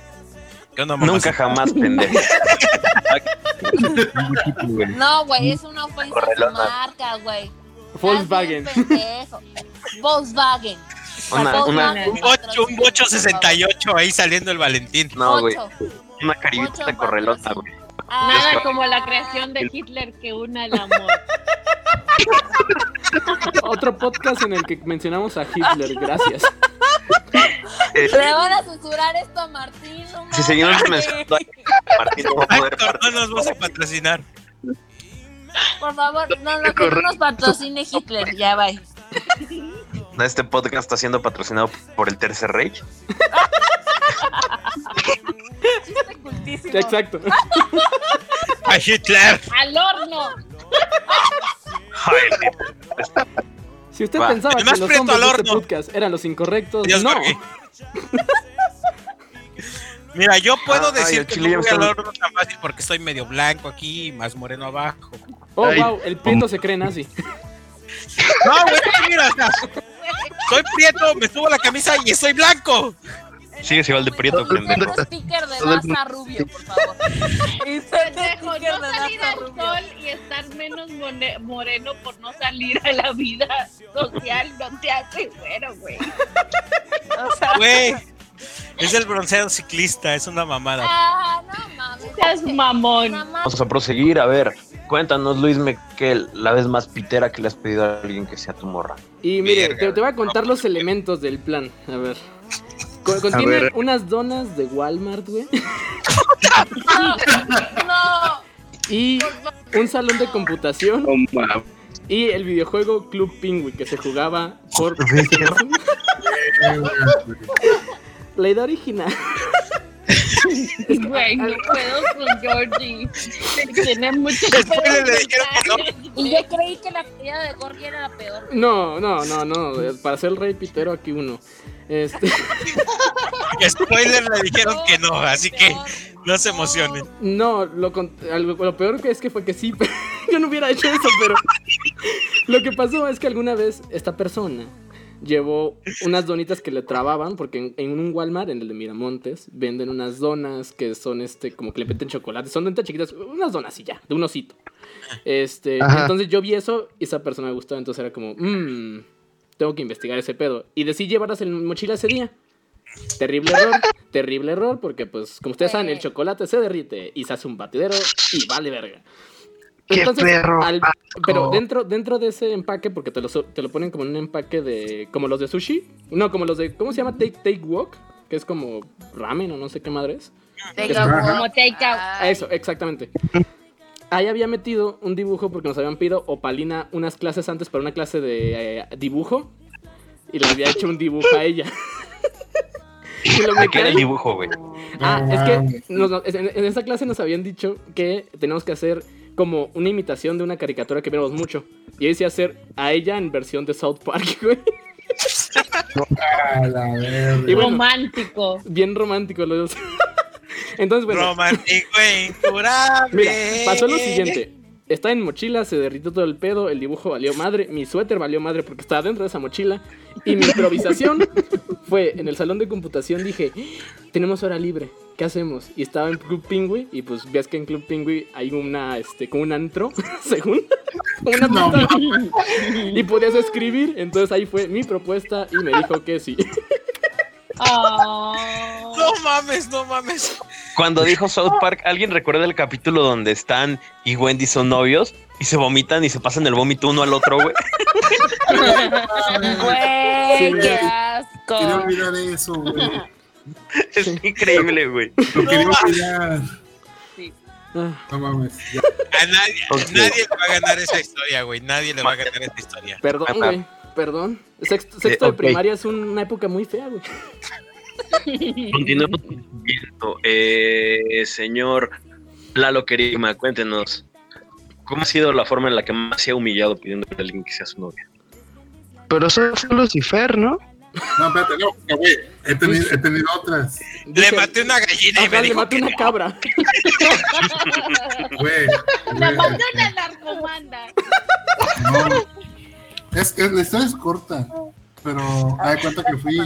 ¿Qué onda, mamá? Nunca jamás, pendejo. No, güey, es una ofensa a marca, güey. Volkswagen. Volkswagen. Una, una, Un bocho, un bocho 68 ahí saliendo el Valentín. no, güey. Una caribita correlota, güey. Ah, Nada como la creación de Hitler que una el amor. Otro podcast en el que mencionamos a Hitler, gracias. Eh, Le van a censurar esto a Martín. no si seguimos a Martín, no va a poder Héctor, no nos vas a patrocinar. Por favor, no, no, que no nos patrocine Hitler. Ya, bye. Este podcast está siendo patrocinado por el Tercer Reich. Chiste cultísimo. Exacto. A Hitler. ¡Al horno! Si usted Va. pensaba que más los hombres al de este podcast eran los incorrectos, Dios, no. Mira, yo puedo Ay, decir el que chile no voy al está- horno tan fácil porque estoy medio blanco aquí y más moreno abajo. Oh, Ay, wow, el prieto se cree nazi. No, güey, mira, o sea, soy prieto, me subo la camisa y estoy blanco. Sigues igual de prieto, pendejo. Un sticker de Daza Rubio, por favor. Pendejo, sticker no de salir al sol y estar menos moreno por no salir a la vida social no te hace bueno, güey. O sea, Güey, es el bronceado ciclista, es una mamada. ah, no mames. Seas mamón. Vamos a proseguir. A ver, cuéntanos, Luis Mequel, la vez más pitera que le has pedido a alguien que sea tu morra. Y mire, te, te voy a contar los elementos del plan. A ver. Co- Contiene unas donas de Walmart, güey. no. Y un salón de computación. Oh, wow. Y el videojuego Club Penguin que se jugaba por la idea original. Güey, no puedo con Georgie. Tiene mucho Después le dijeron que no. Y yo creí que la pedida de Gorgie era la peor. No, no, no, no. Para ser el rey pitero aquí uno. Este, Spoiler le dijeron que no, así que no se emocionen. no, lo, lo peor que es que fue que sí, pero yo no hubiera hecho eso, pero lo que pasó es que alguna vez esta persona llevó unas donitas que le trababan, porque en, en un Walmart, en el de Miramontes, venden unas donas que son este, como que le meten chocolate, son donitas chiquitas, unas donas y ya, de un osito. Este, Ajá. entonces yo vi eso y esa persona me gustó, entonces era como, mmm, tengo que investigar ese pedo. Y decidí llevarlas en mochila ese día. Terrible error, terrible error, porque pues, como ustedes saben, el chocolate se derrite y se hace un batidero y vale verga. ¡Qué perro al- pero dentro, dentro de ese empaque, porque te lo, te lo ponen como en un empaque de. como los de sushi. No, como los de. ¿Cómo se llama? Take, take Walk. Que es como ramen o no sé qué madre es. Como take out. Ah, Eso, exactamente. Ahí había metido un dibujo porque nos habían pedido Opalina unas clases antes para una clase de eh, dibujo. Y le había hecho un dibujo a ella. Y lo ¿De qué era el dibujo, güey? Ah, es que nos- en, en esa clase nos habían dicho que tenemos que hacer como una imitación de una caricatura que vemos mucho. Y yo hice hacer a ella en versión de South Park, güey. A la verga. Y bueno, Romántico. bien romántico los dos. Entonces, bueno, Romántico e incurable. Mira, pasó lo siguiente. Está en mochila, se derritió todo el pedo, el dibujo valió madre, mi suéter valió madre porque estaba dentro de esa mochila. Y mi improvisación fue en el salón de computación dije, tenemos hora libre, ¿qué hacemos? Y estaba en Club Pingüi y pues ves que en Club Pingüi hay una, este, como un antro, según, una No, y podías escribir, entonces ahí fue mi propuesta y me dijo que sí. Oh. No mames, no mames. Cuando dijo South Park, ¿alguien recuerda el capítulo donde Stan y Wendy son novios y se vomitan y se pasan el vómito uno al otro, güey? Güey, Sí, qué asco. olvidar eso, güey. Es increíble, güey. Lo quería olvidar. Ah, No mames. ya. A nadie, nadie le va a ganar esa historia, güey. Nadie le va a ganar esa historia. Perdón, güey, perdón. Sexto, sexto Eh, de primaria es una época muy fea, güey. Continuemos viendo. Eh, señor Lalo Kerima, cuéntenos. ¿Cómo ha sido la forma en la que más se ha humillado pidiendo a alguien que sea su novia? Pero eso fue Lucifer, ¿no? No, espérate, no, no, güey. He tenido, he tenido otras. Le maté una gallina y me le maté que una no. cabra. Güey. La mandó una narcomanda. No. Es, es- la historia es corta, pero de cuenta que fui,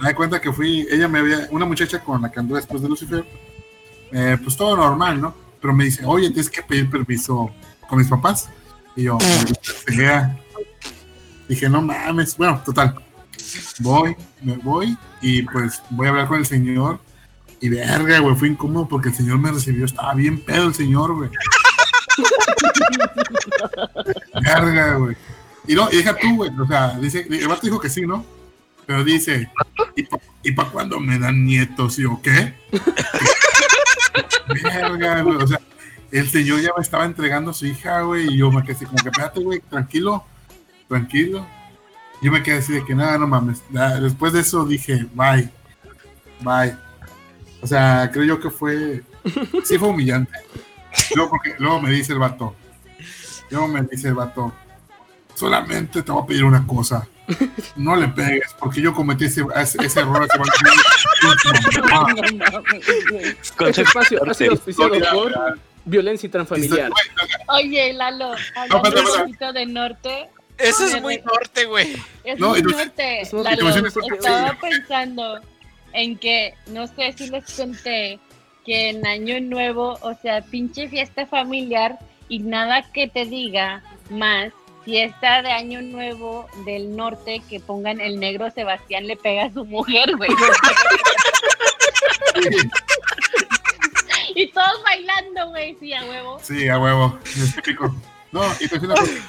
de cuenta que fui, ella me había, una muchacha con la que anduve después de Lucifer, eh, pues todo normal, ¿no? Pero me dice, oye, tienes que pedir permiso con mis papás. Y yo, dije, no mames, bueno, total, voy, me voy y pues voy a hablar con el señor. Y verga, güey, fue incómodo porque el señor me recibió, estaba bien pedo el señor, güey. Verga, güey. Y no, y deja tú, güey. O sea, dice, el vato dijo que sí, ¿no? Pero dice, ¿y pa, ¿y pa' cuándo me dan nietos? ¿Y yo qué? Verga. O sea, el señor ya me estaba entregando a su hija, güey. Y yo me quedé así, como que, espérate, güey, tranquilo, tranquilo. Yo me quedé así de que nada, no mames. Después de eso dije, bye, bye. O sea, creo yo que fue, sí fue humillante. Luego, luego me dice el vato, luego me dice el vato, solamente te voy a pedir una cosa. No le pegues, porque yo cometí ese, ese, ese error hace varios años. Este espacio ha sido auspiciado por violencia intrafamiliar. Oye, Lalo, hablando un espérate. poquito de norte. Eso es muy norte, güey. Es No, muy norte. Lalo, estaba pensando en que, no sé si les conté, que en Año Nuevo, o sea, pinche fiesta familiar y nada que te diga más fiesta de Año Nuevo del norte que pongan el negro Sebastián le pega a su mujer, güey. y todos bailando, güey, sí, a huevo. Sí, a huevo. No, y te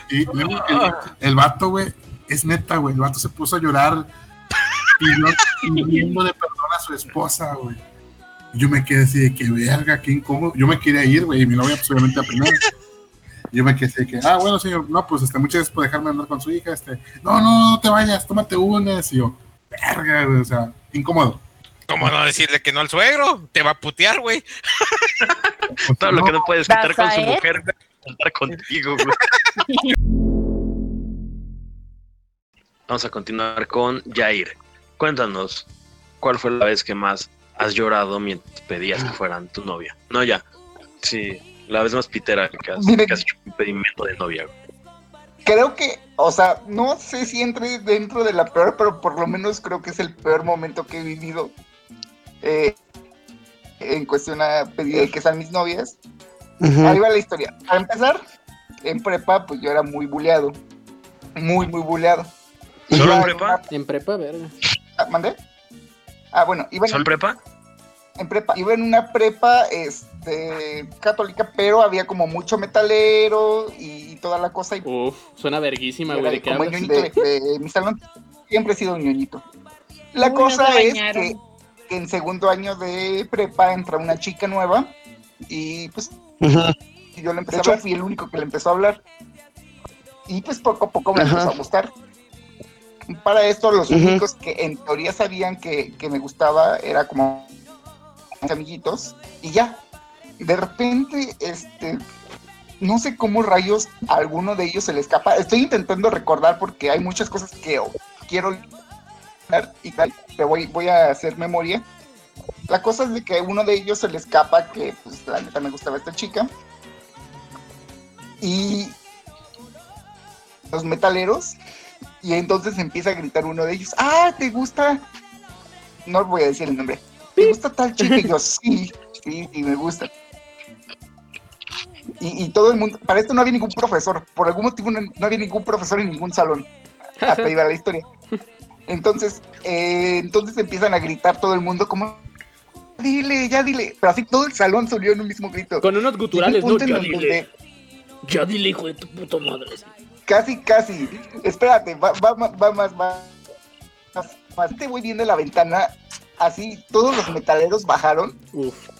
y luego el, el vato, güey, es neta, güey, el vato se puso a llorar pidió- pidiéndole perdón a su esposa, güey. Yo me quedé así de que verga, qué incómodo. Yo me quería ir, güey, y mi novia pues obviamente a primero. Yo me quedé que, ah, bueno, señor, no, pues este, muchas gracias por dejarme andar con su hija, este, no, no, no te vayas, tómate unas, y yo, verga, o sea, incómodo. ¿Cómo no decirle que no al suegro? Te va a putear, güey. Todo lo que no puedes quitar con su mujer, estar contigo, güey. Vamos a continuar con Jair. Cuéntanos, ¿cuál fue la vez que más has llorado mientras pedías que fueran tu novia? No, ya. Sí, la vez más pitera que has, Mire- que has hecho un pedimento de novia. Creo que, o sea, no sé si entre dentro de la peor, pero por lo menos creo que es el peor momento que he vivido eh, en cuestión a pedir que sean mis novias. Ahí va la historia. Para empezar, en prepa, pues yo era muy buleado. Muy, muy buleado. ¿Solo en prepa? una- En prepa, verga. ah, ¿Mandé? Ah, bueno, iba en, ¿Solo prepa? En prepa, iba en una prepa este, católica, pero había como mucho metalero y, toda la cosa. Y Uf, suena verguísima, güey. ¿De qué como ñoñito de, de mi salón. Siempre he sido un ñoñito. La Uy, cosa no es que, que en segundo año de prepa entra una chica nueva y pues yo le empecé a hablar, fui el único que le empezó a hablar. Y pues poco a poco me Ajá. empezó a gustar. Para esto, los únicos que en teoría sabían que, que me gustaba era como amiguitos. Y ya. De repente, este. No sé cómo rayos a alguno de ellos se le escapa. Estoy intentando recordar porque hay muchas cosas que quiero y tal, pero voy, voy a hacer memoria. La cosa es de que uno de ellos se le escapa que, pues, la neta me gustaba esta chica. Y los metaleros, y entonces empieza a gritar uno de ellos, ah, ¿te gusta? No voy a decir el nombre. ¿Te gusta tal chica? Y yo, sí, sí, sí, me gusta. Y, y todo el mundo, para esto no había ningún profesor, por algún motivo no, no había ningún profesor en ningún salón. Hasta iba la historia. Entonces, eh, entonces empiezan a gritar todo el mundo como, dile, ya dile. Pero así todo el salón se unió en un mismo grito. Con unos guturales, ¿no? Ya dile. Ya dile, hijo de tu puta madre. Casi, casi. Espérate, va, va, va más, va más. Te voy viendo en la ventana, así todos los metaleros bajaron,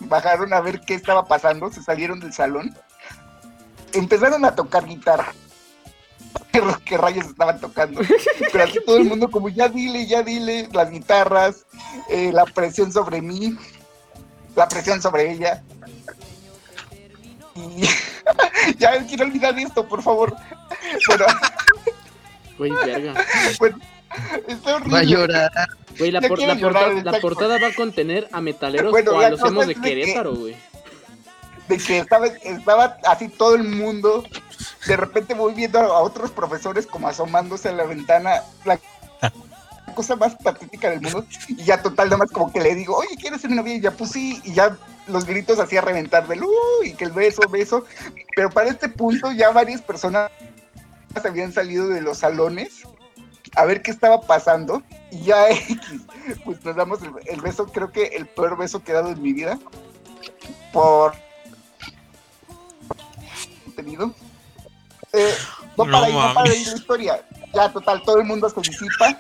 bajaron a ver qué estaba pasando, se salieron del salón, empezaron a tocar guitarra. ¿Qué, rayos estaban tocando? Pero así todo el mundo como, ya dile, ya dile, las guitarras, eh, la presión sobre mí, la presión sobre ella. Y ya quiero olvidar esto, por favor. Verga. bueno, está horrible. Va a llorar. Güey, la, por- llorar, portada, la portada va a contener a metaleros Bueno, o a los hemos de Querétaro, güey. de que estaba, estaba así todo el mundo. De repente voy viendo a, a otros profesores como asomándose a la ventana. La cosa más patética del mundo. Y ya total, nada más como que le digo, oye, ¿quieres ser mi novia? Y ya sí. Y ya los gritos hacía reventar del, "Uh", y que el beso, beso. Pero para este punto ya varias personas habían salido de los salones a ver qué estaba pasando. Y ya X, pues nos damos el, el beso, creo que el peor beso que he dado en mi vida. Por tenido. Eh, no No para ahí, no para la historia. Ya, total, todo el mundo se disipa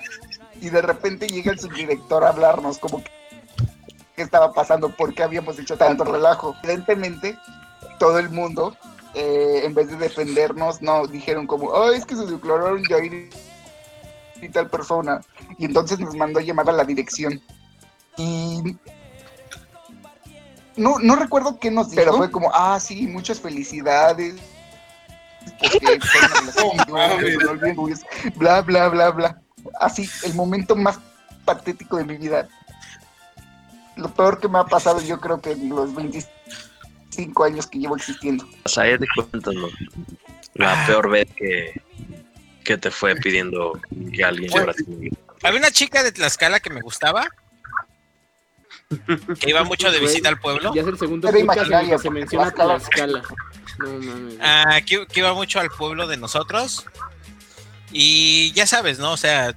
y de repente llega el subdirector a hablarnos como que qué estaba pasando, por qué habíamos hecho tanto relajo. Evidentemente, todo el mundo, eh, en vez de defendernos, no, dijeron como, oh, es que se declararon Jair y tal persona. Y entonces nos mandó a llamar a la dirección. Y no, no recuerdo qué nos dijo, pero fue como, ah, sí, muchas felicidades. Porque bla, bla, bla, bla. Así, el momento más patético de mi vida. Lo peor que me ha pasado, yo creo que en los 25 años que llevo existiendo. Saed, cuéntanos la peor vez que, que te fue pidiendo que alguien Bueno. llorara. Había una chica de Tlaxcala que me gustaba. Que iba mucho de visita al pueblo. Ya es el segundo que se menciona Tlaxcala- Tlaxcala. No mames. Ah, que, que iba mucho al pueblo de nosotros. Y ya sabes, ¿no? O sea,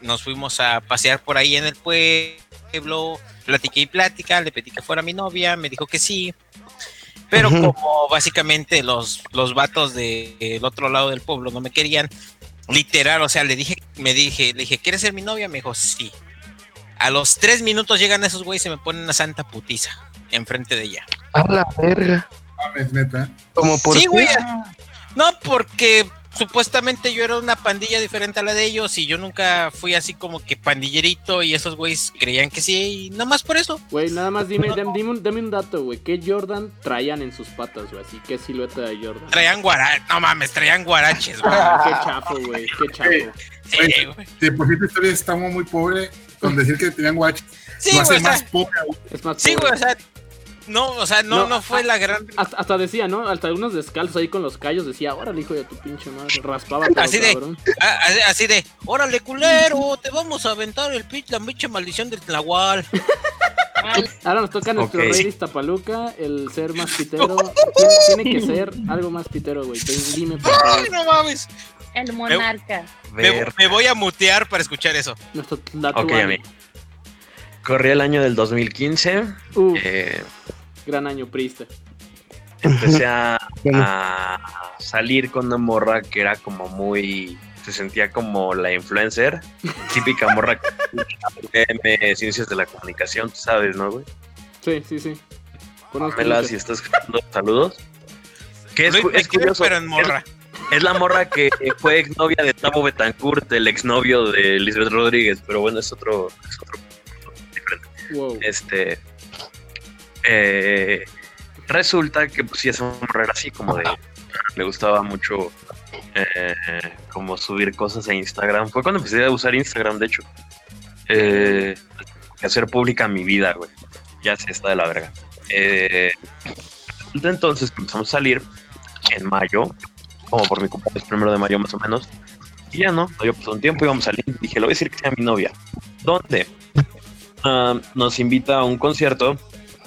nos fuimos a pasear por ahí en el pueblo, platiqué y plática, le pedí que fuera mi novia, me dijo que sí. Pero como básicamente los, los vatos del otro lado del pueblo no me querían, literal, o sea, le dije, me dije, le dije, ¿quieres ser mi novia? Me dijo, sí. A los tres minutos llegan esos güeyes y se me ponen una santa putiza enfrente de ella. A la verga. Como por Sí, güey. No, porque supuestamente yo era una pandilla diferente a la de ellos y yo nunca fui así como que pandillerito y esos güeyes creían que sí y nada más por eso. Güey, nada más dime, dame, dime un, dame un dato, güey. ¿Qué Jordan traían en sus patas, güey? Así, ¿qué silueta de Jordan? Traían guaraches, no mames, traían guaraches, güey. Ah, qué chafo, güey. Qué chafo. Sí, güey. De por sí tu historia está muy, pobre. Con decir que tenían watch. Sí, lo hace güey, o sea, más pobre. Es más sí, pobre. güey, o sea, no, o sea, no, No, no fue la gran... Hasta, hasta decía, ¿no? Hasta unos descalzos ahí con los callos decía, órale, hijo de tu pinche madre. Raspaba todo, Así de, cabrón. a- a- así de, órale culero, te vamos a aventar el pitch, la pinche maldición del tlahual. Ahora nos toca nuestro Ok. rey de Iztapaluca, el ser más pitero. Tiene, tiene que ser algo más pitero, güey. Dime, por Ay, favor. no mames. El monarca. Me, voy a mutear para escuchar eso. Nuestro Ok, Tlatuani. Corría el año del 2015. Uf, eh, gran año, prista. empecé a, salir con una morra que era como muy. Se sentía como la influencer, típica morra que M Ciencias de la Comunicación, tú sabes, ¿no, güey? Sí, sí, sí. Conozco Pamela, si estás escuchando, saludos. Que es, es curioso. pero en morra. Es, es la morra que fue exnovia de Tavo Betancourt, el exnovio de Lisbeth Rodríguez, pero bueno, es otro, es otro. Este. eh, resulta que pues sí, esa morra era así como de. Le gustaba mucho eh, como subir cosas a Instagram. Fue cuando empecé a usar Instagram, de hecho. eh, hacer pública mi vida, güey. Ya se está de la verga. Eh, entonces empezamos a salir en mayo, como por mi cumpleaños primero de mayo más o menos. Y ya no, había pasado un tiempo, íbamos a salir. Dije, le voy a decir que sea mi novia. ¿Dónde? Ah, nos invita a un concierto.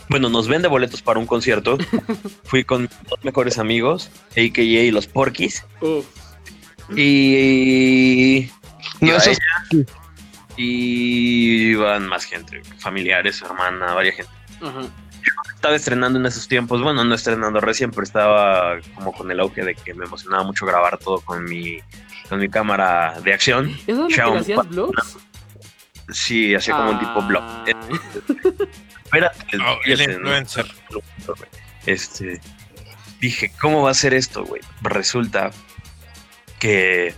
Bueno, nos vende boletos para un concierto. Fui con dos mejores amigos, AKA y los Porquis. Uf, Y. No, iba eso ella, y iban más gente, familiares, su hermana, varias gente. Estaba estrenando en esos tiempos, bueno, no estrenando recién, pero estaba como con el auge de que me emocionaba mucho grabar todo con mi, con mi cámara de acción. ¿Eso es hacías vlogs? Sí, hacía como un tipo blog. Espérate, Oh, el influencer. Este, dije, ¿cómo va a ser esto, güey? Resulta que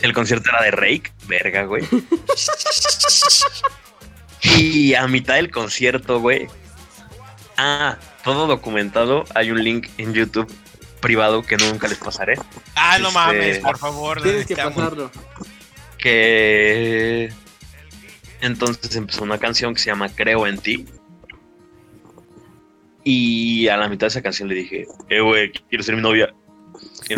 el concierto era de Rake, verga, güey. y a mitad del concierto, güey. Ah, todo documentado. Hay un link en YouTube privado que nunca les pasaré. Ah, no Este, mames, por favor. Tienes que pasarlo. Que entonces empezó una canción que se llama Creo en ti. Y a la mitad de esa canción le dije, eh, güey, quiero ser mi novia.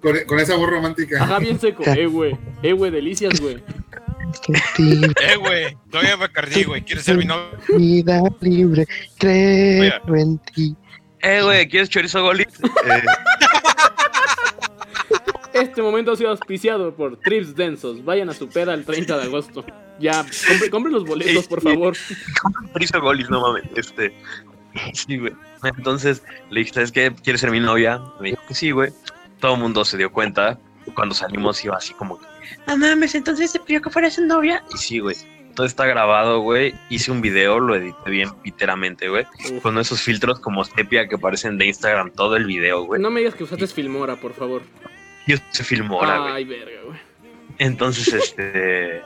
Con, con esa voz romántica. Ajá, bien seco. Eh, güey. Eh, güey, delicias, güey. Eh, güey, todavía Bacardí, güey. ¿Quieres ser mi novio? vida libre, creo Oiga. en ti. eh, güey, ¿quieres chorizo golis? Eh, Este momento ha sido auspiciado por Trips Densos. Vayan a su peda el 30 de agosto. Ya, compre, compre los boletos, por favor. chorizo golis, no mames. Este, sí, güey. Entonces le dije, ¿sabes qué? ¿Quieres ser mi novia? Me dijo que sí, güey. Todo el mundo se dio cuenta. Cuando salimos iba así como, no mames, entonces te pidió que fuera su novia. Y sí, güey. Todo está grabado, güey. Hice un video, lo edité bien piteramente, güey. Con esos filtros como sepia que aparecen de Instagram todo el video, güey. No me digas que usaste Filmora, por favor. Yo se filmora, güey. Ay, verga, güey. Entonces, este.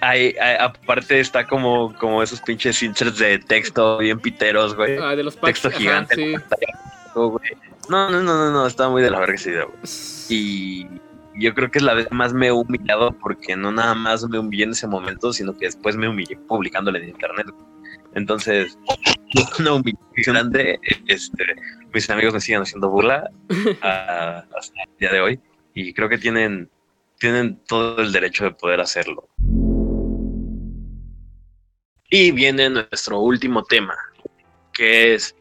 Hay, hay- aparte está como, como esos pinches inserts de texto bien piteros, güey. Ah, de los packs. texto ajá, gigante. sí. pantalla, güey. No, no, no, no, no, está muy de la verga güey. Y yo creo que es la vez más me he humillado porque no nada más me humillé en ese momento, sino que después me humillé publicándole en internet. Entonces, es una humillación grande. Este, mis amigos me siguen haciendo burla a- hasta el día de hoy y creo que tienen, tienen todo el derecho de poder hacerlo. Y viene nuestro último tema, que es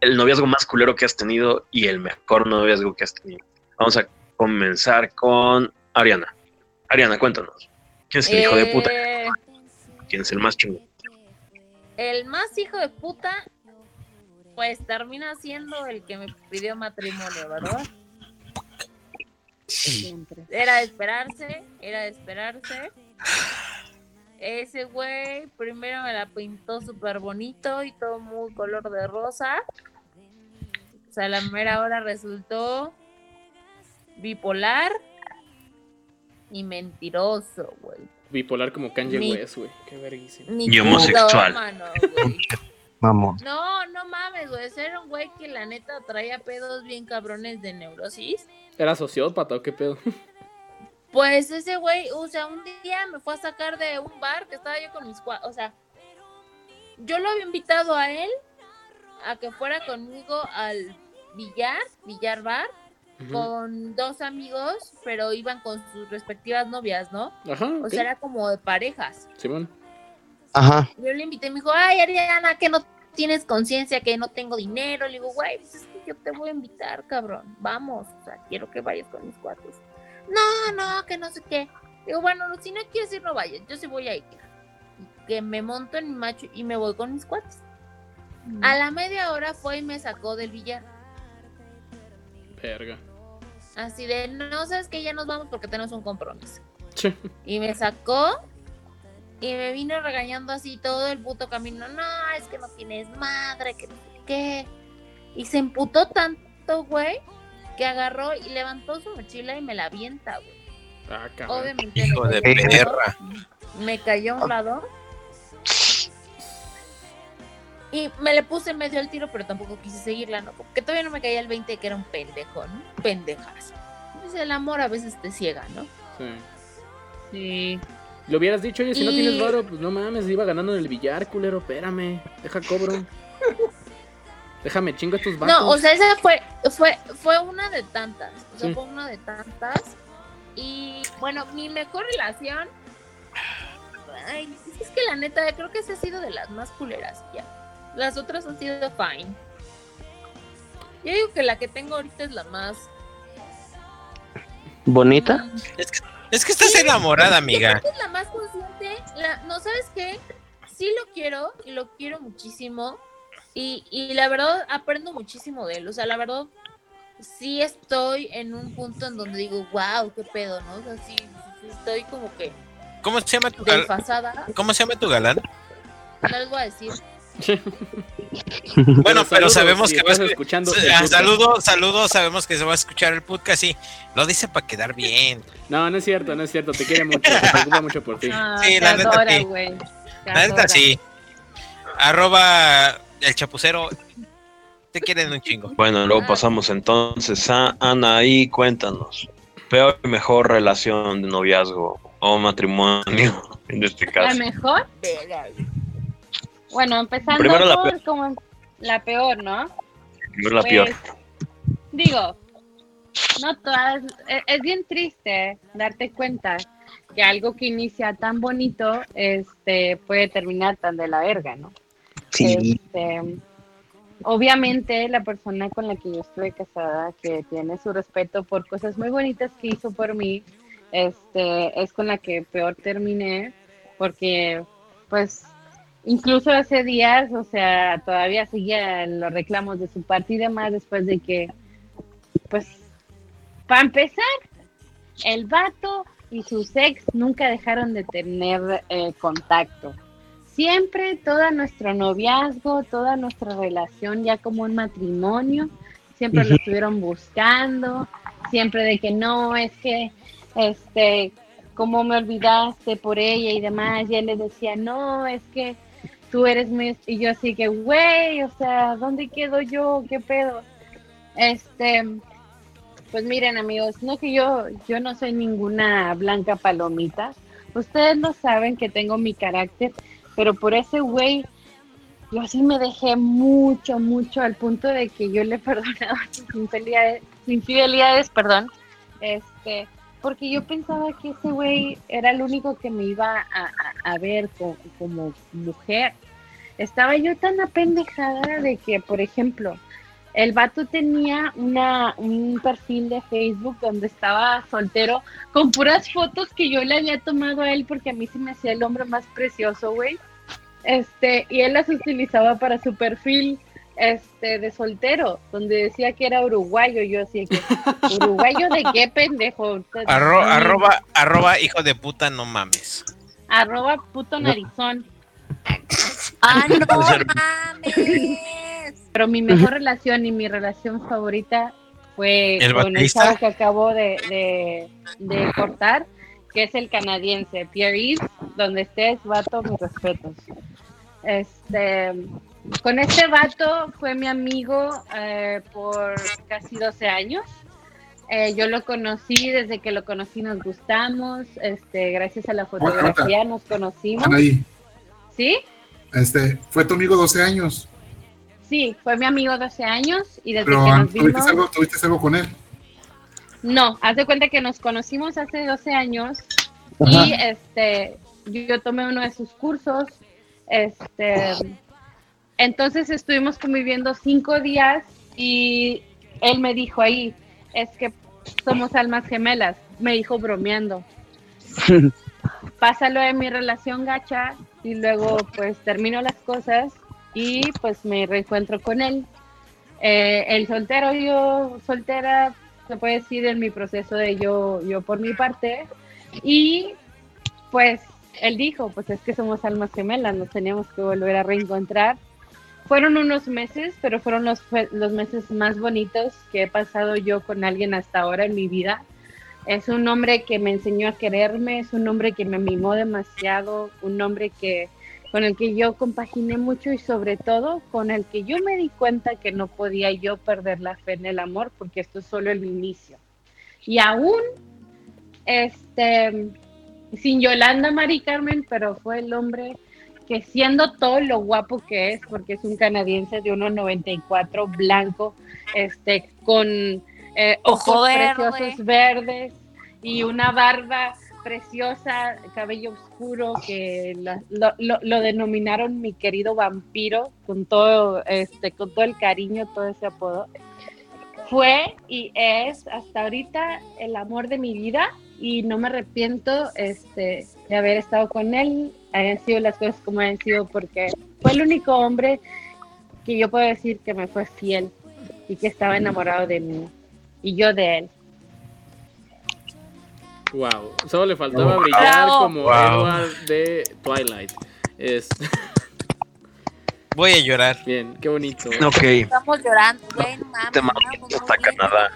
el noviazgo más culero que has tenido y el mejor noviazgo que has tenido. Vamos a comenzar con Ariana. Ariana, cuéntanos. ¿Quién es el hijo de puta? Eh, ¿Quién es el más chingón? El más hijo de puta, pues termina siendo el que me pidió matrimonio, ¿verdad? Siempre. Era de esperarse, era de esperarse. Ese güey primero me la pintó súper bonito y todo muy color de rosa. O sea, la mera hora resultó bipolar y mentiroso, güey. Bipolar como Kanye West, güey. Qué verguísima. Ni Y homosexual. No, no mames, güey. Ese Era un güey que la neta traía pedos bien cabrones de neurosis. ¿Era sociópata o qué pedo? Pues ese güey, o sea, un día me fue a sacar de un bar que estaba yo con mis cua- O sea, yo lo había invitado a él a que fuera conmigo al billar, billar bar, con dos amigos, pero iban con sus respectivas novias, ¿no? Ajá, O sea, era como de parejas. Simón. Ajá. Yo le invité, me dijo, ay, Ariana, que no tienes conciencia, que no tengo dinero. Le digo, güey, pues es que yo te voy a invitar, cabrón. Vamos, o sea, quiero que vayas con mis cuates. No, no, que no sé qué. Digo, bueno, si no quieres ir, no vayas. Yo sí voy a ir. Y que me monto en mi macho y me voy con mis cuates. A la media hora fue y me sacó del billar. Verga. Así de, no sabes que ya nos vamos porque tenemos un compromiso. Che. Y me sacó y me vino regañando así todo el puto camino. No, es que no tienes madre, que no sé qué. Y se emputó tanto, güey, que agarró y levantó su mochila y me la avienta, güey. Ah, cabrón. Obviamente Hijo me de cayó a un lado, perra. Me cayó a un lado. Y me le puse medio al tiro, pero tampoco quise seguirla, ¿no? Porque todavía no me caía el 20 que era un pendejo, ¿no? Pendejas. Pues el amor a veces te ciega, ¿no? Sí. Sí. Lo hubieras dicho, oye, si no tienes varo, pues no mames, iba ganando en el billar, culero, espérame, deja cobro. Déjame chingo estos vatos. No, o sea, esa fue, fue, fue una de tantas. O sea, Sí. fue una de tantas. Y bueno, mi mejor relación. Ay, es que la neta, creo que esa ha sido de las más culeras ya. Las otras han sido fine. Yo digo que la que tengo ahorita es la más. ¿Bonita? Es que, es que estás enamorada, amiga. Que es la más consciente. La, no, ¿sabes qué? Sí lo quiero y lo quiero muchísimo. Y, y la verdad aprendo muchísimo de él. O sea, la verdad sí estoy en un punto en donde digo, wow, qué pedo, ¿no? O sea, sí, sí estoy como que ¿Cómo se llama tu galán? ¿Cómo se llama tu galán? Voy a decir. Bueno, pero saludos, sabemos si que vas escuchando Ah. Saludos, saludos, sabemos que se va a escuchar el podcast y lo dice para quedar bien. No, no es cierto, no es cierto, te quiere mucho, se preocupa mucho por ti. Ah, Sí, te la neta, adora, sí. güey. Te La neta sí. Arroba el chapucero. Te quieren un chingo. Bueno, luego pasamos entonces a Anaí, cuéntanos. Peor y mejor relación de noviazgo o matrimonio, en este La caso. mejor. Bueno, empezando Primero la por peor. como la peor, ¿no? Primero la Pues, peor. Digo, no todas. Es, es bien triste darte cuenta que algo que inicia tan bonito este, puede terminar tan de la verga, ¿no? Sí. Este, obviamente la persona con la que yo estuve casada, que tiene su respeto por cosas muy bonitas que hizo por mí, este, es con la que peor terminé, porque pues incluso hace días, o sea, todavía seguía los reclamos de su parte y demás después de que, pues, para empezar, el vato y sus ex nunca dejaron de tener eh, contacto. Siempre todo nuestro noviazgo, toda nuestra relación ya como un matrimonio, siempre lo estuvieron buscando, siempre de que no, es que, este, cómo me olvidaste por ella y demás, y él le decía, no, es que tú eres muy, y yo así que, güey, o sea, ¿dónde quedo yo? ¿Qué pedo? Este, pues miren amigos, no que yo, yo no soy ninguna blanca palomita, ustedes no saben que tengo mi carácter, pero por ese güey, yo sí me dejé mucho, mucho al punto de que yo le perdonaba sus infidelidades, infidelidades, perdón, este, porque yo pensaba que ese güey era el único que me iba a, a- a ver co- como, mujer. Estaba yo tan apendejada de que, por ejemplo, el vato tenía una, un perfil de Facebook donde estaba soltero con puras fotos que yo le había tomado a él porque a mí se me hacía el hombre más precioso, güey. Este, y él las utilizaba para su perfil este de soltero, donde decía que era uruguayo, yo así que uruguayo de qué pendejo. Arro- arroba, arroba, hijo de puta, no mames. arroba puto narizón. ¡Ah, no Ser- mames! Pero mi mejor relación y mi relación favorita fue ¿El con el chavo que acabo de, de, de cortar, que es el canadiense, Pierre Yves, donde estés, vato, mis respetos. Este, con este vato fue mi amigo eh, por casi 12 años. Eh, yo lo conocí, desde que lo conocí nos gustamos, este, gracias a la fotografía nos conocimos. ¿Sí? Este, fue tu amigo 12 años, Sí, fue mi amigo 12 años y desde pero que nos ¿tuviste vimos... algo, tuviste algo con él. No, haz de cuenta que nos conocimos hace 12 años Ajá. y este yo tomé uno de sus cursos. Este entonces estuvimos conviviendo cinco días y él me dijo ahí, es que somos almas gemelas, me dijo bromeando. Pásalo de mi relación gacha y luego pues termino las cosas y pues me reencuentro con él. Eh, el soltero, yo soltera, se puede decir en mi proceso de yo, yo por mi parte. Y pues él dijo, pues es que somos almas gemelas, nos teníamos que volver a reencontrar. Fueron unos meses, pero fueron los, los meses más bonitos que he pasado yo con alguien hasta ahora en mi vida. Es un hombre que me enseñó a quererme, es un hombre que me mimó demasiado, un hombre que con el que yo compaginé mucho y sobre todo con el que yo me di cuenta que no podía yo perder la fe en el amor porque esto es solo el inicio. Y aún, este, sin Yolanda Mari Carmen, pero fue el hombre que siendo todo lo guapo que es, porque es un canadiense de 1,94 blanco, este, con eh, ojos Ojo verde. preciosos verdes y una barba preciosa, cabello oscuro, que la- lo, lo- lo denominaron mi querido vampiro, con todo, este, con todo el cariño, todo ese apodo. Fue y es hasta ahorita el amor de mi vida y no me arrepiento este, de haber estado con él, hayan sido las cosas como hayan sido, porque fue el único hombre que yo puedo decir que me fue fiel y que estaba enamorado de mí y yo de él. Wow, solo le faltaba Wow. brillar Bravo. como Wow. Edward de Twilight. Es Voy a llorar. bien, qué bonito. Ok. Estamos llorando, güey, no mames. Te hasta Canadá.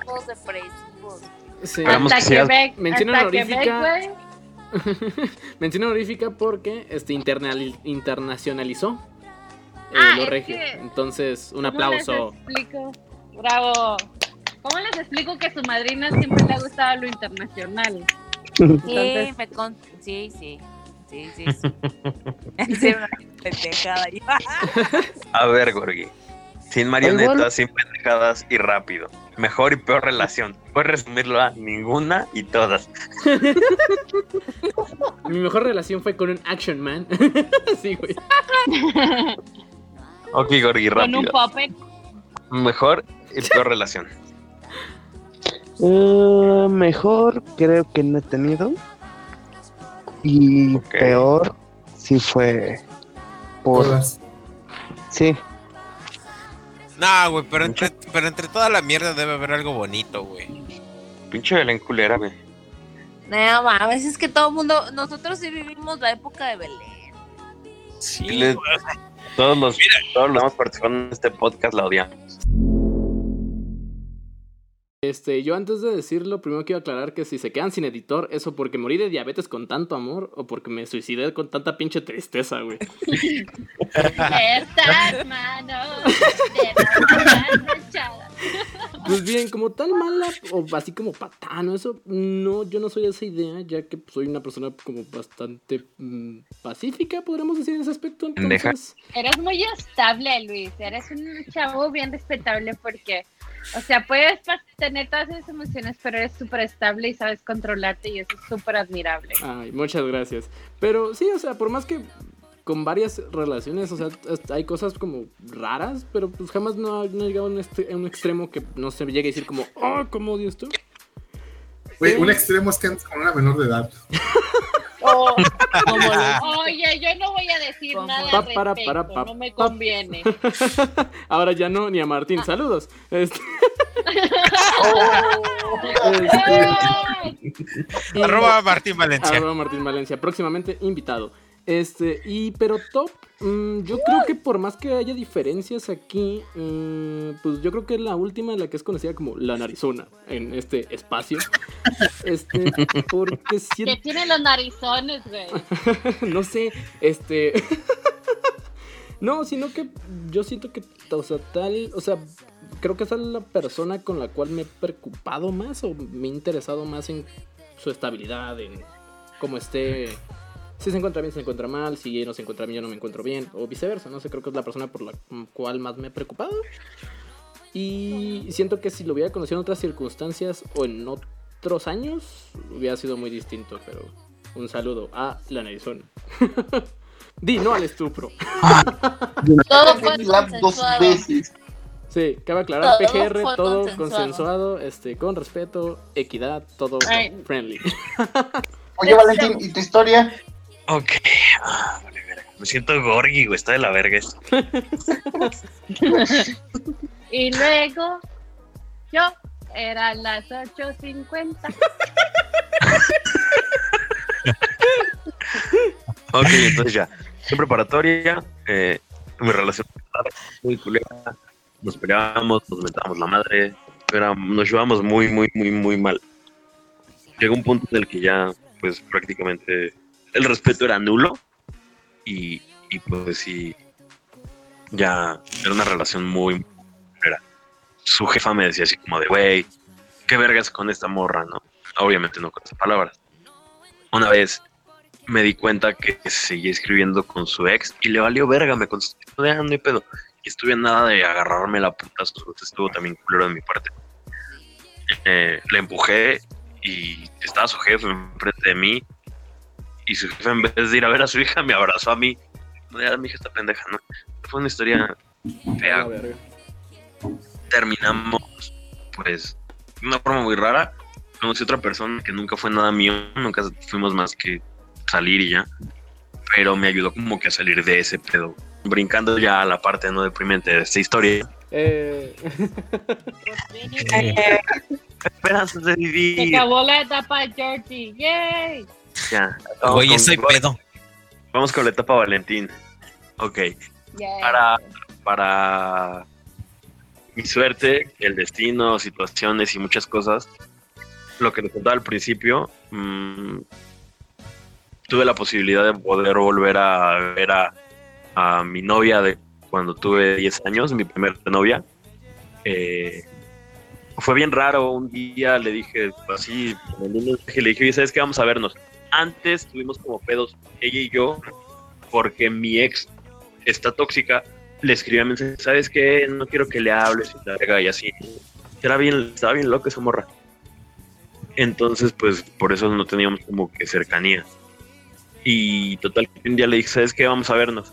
Sí. Hasta Quebec, mención hasta honorífica. Mención honorífica porque este internacionalizó eh, Ah, lo regio. que- Entonces, un ¿Cómo aplauso. les explico? Bravo. ¿Cómo les explico que a su madrina siempre le ha gustado lo internacional? Sí, Entonces- me con... sí, sí. Sí, sí, sí. Sí, una pendejada ahí. A ver, Gorgi. Sin marionetas, sin pendejadas y rápido. Mejor y peor relación. Puedes resumirlo a ninguna y todas. Mi mejor relación fue con un Action Man. sí, güey. Ok, Gorgi, Con un rápido. puppet. Mejor y peor relación. Eh, mejor creo que no he tenido. Y peor sí fue por... Todas. Sí, No, güey, pero entre, pero entre toda la mierda debe haber algo bonito, güey. Pinche Belén culera, güey. No mames, es que todo el mundo, nosotros sí vivimos la época de Belén. Sí. Todos los, todos los que hemos participado en este podcast la odiamos. Este, yo antes de decirlo, primero quiero aclarar que si se quedan sin editor, eso porque morí de diabetes con tanto amor o porque me suicidé con tanta pinche tristeza, güey. Estas manos de. Pues bien, como tal mala o así como patano, eso no, yo no soy de esa idea, ya que soy una persona como bastante mm, pacífica, podríamos decir en ese aspecto. Entonces, Eres muy estable, Luis. Eres un chavo bien respetable porque, o sea, puedes tener todas esas emociones, pero eres súper estable y sabes controlarte y eso es súper admirable. ay, muchas gracias. Pero sí, o sea, por más que con varias relaciones, o sea, hay cosas como raras, pero pues jamás no, no he llegado a un, a un extremo que no se llegue a decir como, oh, ¿cómo odio esto? Güey, un extremo es que andas con una menor de edad. Oh, Oye, yo no voy a decir nada Pa, al para, respecto, para, pa, no me conviene. Ahora ya no, ni a Martín, saludos. Este, ¡Ay! y- Arroba Martín Valencia. Arroba Martín Valencia, próximamente invitado. Este, y pero top, mm, yo creo que por más que haya diferencias aquí, mm, pues yo creo que la última, la que es conocida como la narizona en este espacio. Este, porque Que siento, tiene los narizones, güey. no sé, este. no, sino que yo siento que, o sea, tal, o sea, creo que esa es la persona con la cual me he preocupado más o me he interesado más en su estabilidad, en cómo esté. Si se encuentra bien, se encuentra mal, si no se encuentra bien, yo no me encuentro bien, o viceversa, no sé, creo que es la persona por la cual más me he preocupado. Y siento que si lo hubiera conocido en otras circunstancias o en otros años, hubiera sido muy distinto, pero un saludo a la narizona. Di no al estupro. Todo fue dos veces. Sí, cabe aclarar, Todo PGR, fue todo consensuado. consensuado, este, con respeto, equidad, todo Ay. friendly. Oye, Valentín, ¿y tu historia? Ok. Ah, vale, verga. Me siento gorgi, güey. Está de la verga esto. Y luego, yo, eran las 8.50. Ok, entonces ya. En preparatoria, eh, mi relación muy culera. Nos peleábamos, nos metábamos la madre. Era, nos llevábamos muy, muy, muy, muy mal. Llegó un punto en el que ya, pues prácticamente el respeto era nulo. Y, y pues sí, ya era una relación muy. Era. Su jefa me decía así como de, güey, qué vergas con esta morra, ¿no? Obviamente no con esas palabras. Una vez me di cuenta que seguía escribiendo con su ex y le valió verga, me contestó de "Ah, no hay pedo. Y estuve nada de agarrarme la puta, estuvo también culero de mi parte. Eh, le empujé y estaba su jefe enfrente de mí y su jefe en vez de ir a ver a su hija me abrazó a mí. No, ya, mi hija está pendeja, ¿no? Fue una historia fea. Ah. Terminamos, pues, de una forma muy rara. Conocí a otra persona que nunca fue nada mío, nunca fuimos más que salir y ya. Pero me ayudó como que a salir de ese pedo. Brincando ya a la parte no deprimente de esta historia. Eh, Esperanzas de Se vivir. acabó la etapa de Georgie. ¡Yay! Ya. Güey, con- pedo. Vamos con la etapa Valentín. Ok. Para, para mi suerte, el destino, situaciones y muchas cosas, lo que te contaba al principio, mm, tuve la posibilidad de poder volver a ver a, a mi novia de cuando tuve 10 años, mi primera novia. Eh, fue bien raro, un día le dije así, le dije, ¿sabes qué? Vamos a vernos. Antes tuvimos como pedos, ella y yo, porque mi ex está tóxica, le escribí a mensaje, ¿sabes qué? No quiero que le hables y la verga", y así. Era bien, estaba bien loca esa morra. Entonces, pues, por eso no teníamos como que cercanía. Y total, un día le dije, ¿sabes qué? Vamos a vernos.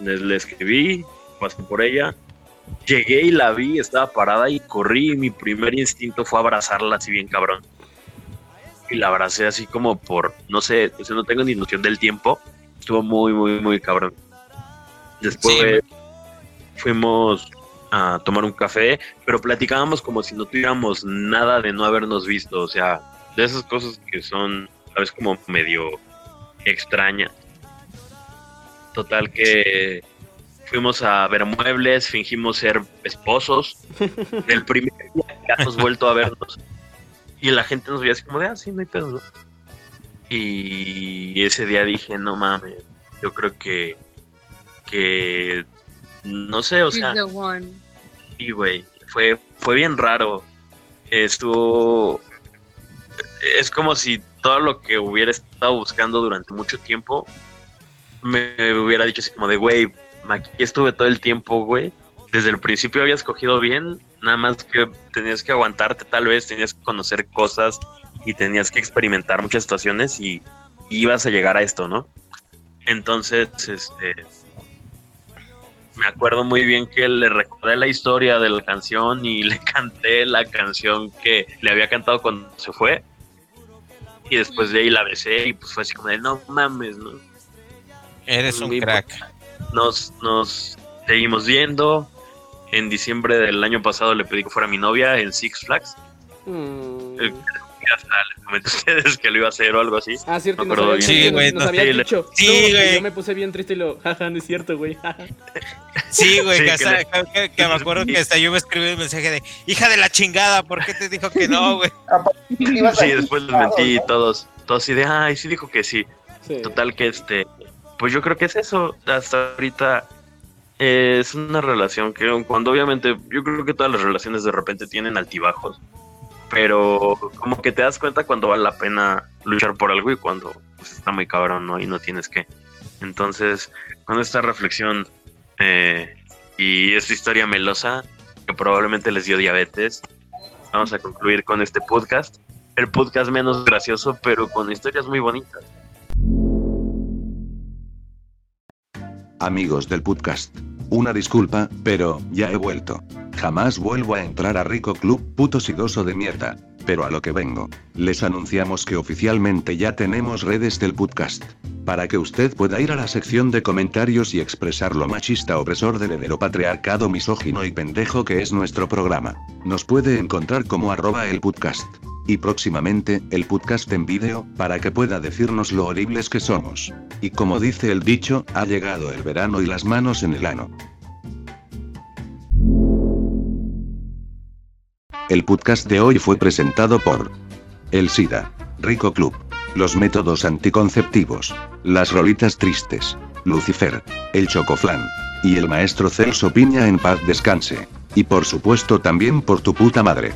Le, le escribí, pasé por ella, llegué y la vi, estaba parada y corrí y mi primer instinto fue abrazarla así bien cabrón. Y la abracé así como por, no sé, o sea, no tengo ni noción del tiempo. Estuvo muy, muy, muy cabrón. Después fuimos a tomar un café, pero platicábamos como si no tuviéramos nada de no habernos visto. O sea, de esas cosas que son, sabes, como medio extrañas. Total que fuimos a ver muebles, fingimos ser esposos. Del primer día que hemos vuelto a vernos. Y la gente nos veía así como de, ah, sí, no hay pedo, ¿no? Y ese día dije, no mames, yo creo que, que, no sé, o sea. Sí, güey. Fue, fue bien raro. Estuvo. Es como si todo lo que hubiera estado buscando durante mucho tiempo me hubiera dicho así como de, güey, aquí estuve todo el tiempo, güey. Desde el principio habías cogido bien, nada más que tenías que aguantarte tal vez, tenías que conocer cosas y tenías que experimentar muchas situaciones y, y ibas a llegar a esto, ¿no? Entonces, este, me acuerdo muy bien que le recordé la historia de la canción y le canté la canción que le había cantado cuando se fue. Y después de ahí la besé y pues fue así como de no mames, ¿no? Eres un crack. Nos, nos seguimos viendo. En diciembre del año pasado le pedí que fuera mi novia en Six Flags. mm. Eh, Hasta les comenté a ustedes que lo iba a hacer o algo así. Ah, cierto, No bien. Sí, güey, nos no, sí, dicho. No, güey. Yo me puse bien triste y lo, jaja, no es cierto, güey. Sí, güey, Sí, que, que hasta- le- que- que me acuerdo que hasta yo me escribí un mensaje de hija de la chingada, ¿por qué te dijo que no, güey? Sí, después les mentí y todos, todos así de, ay, sí dijo que sí. Sí. Total que este, pues yo creo que es eso. Hasta ahorita eh, es una relación que cuando obviamente, yo creo que todas las relaciones de repente tienen altibajos, pero como que te das cuenta cuando vale la pena luchar por algo y cuando pues, está muy cabrón, ¿no? Y no tienes que. Entonces, con esta reflexión eh, y esta historia melosa que probablemente les dio diabetes, vamos a concluir con este podcast. El podcast menos gracioso, pero con historias muy bonitas. Amigos del podcast. Una disculpa, pero ya he vuelto. Jamás vuelvo a entrar a Rico Club, puto sidoso de mierda. Pero a lo que vengo. Les anunciamos que oficialmente ya tenemos redes del podcast. Para que usted pueda ir a la sección de comentarios y expresar lo machista opresor del heteropatriarcado misógino y pendejo que es nuestro programa. Nos puede encontrar como arroba el podcast. Y próximamente, el podcast en vídeo, para que pueda decirnos lo horribles que somos. Y como dice el dicho, ha llegado el verano y las manos en el ano. El podcast de hoy fue presentado por El SIDA, Rico Club, los métodos anticonceptivos, las rolitas tristes, Lucifer, el Chocoflan, y el maestro Celso Piña en paz descanse. Y por supuesto también por tu puta madre.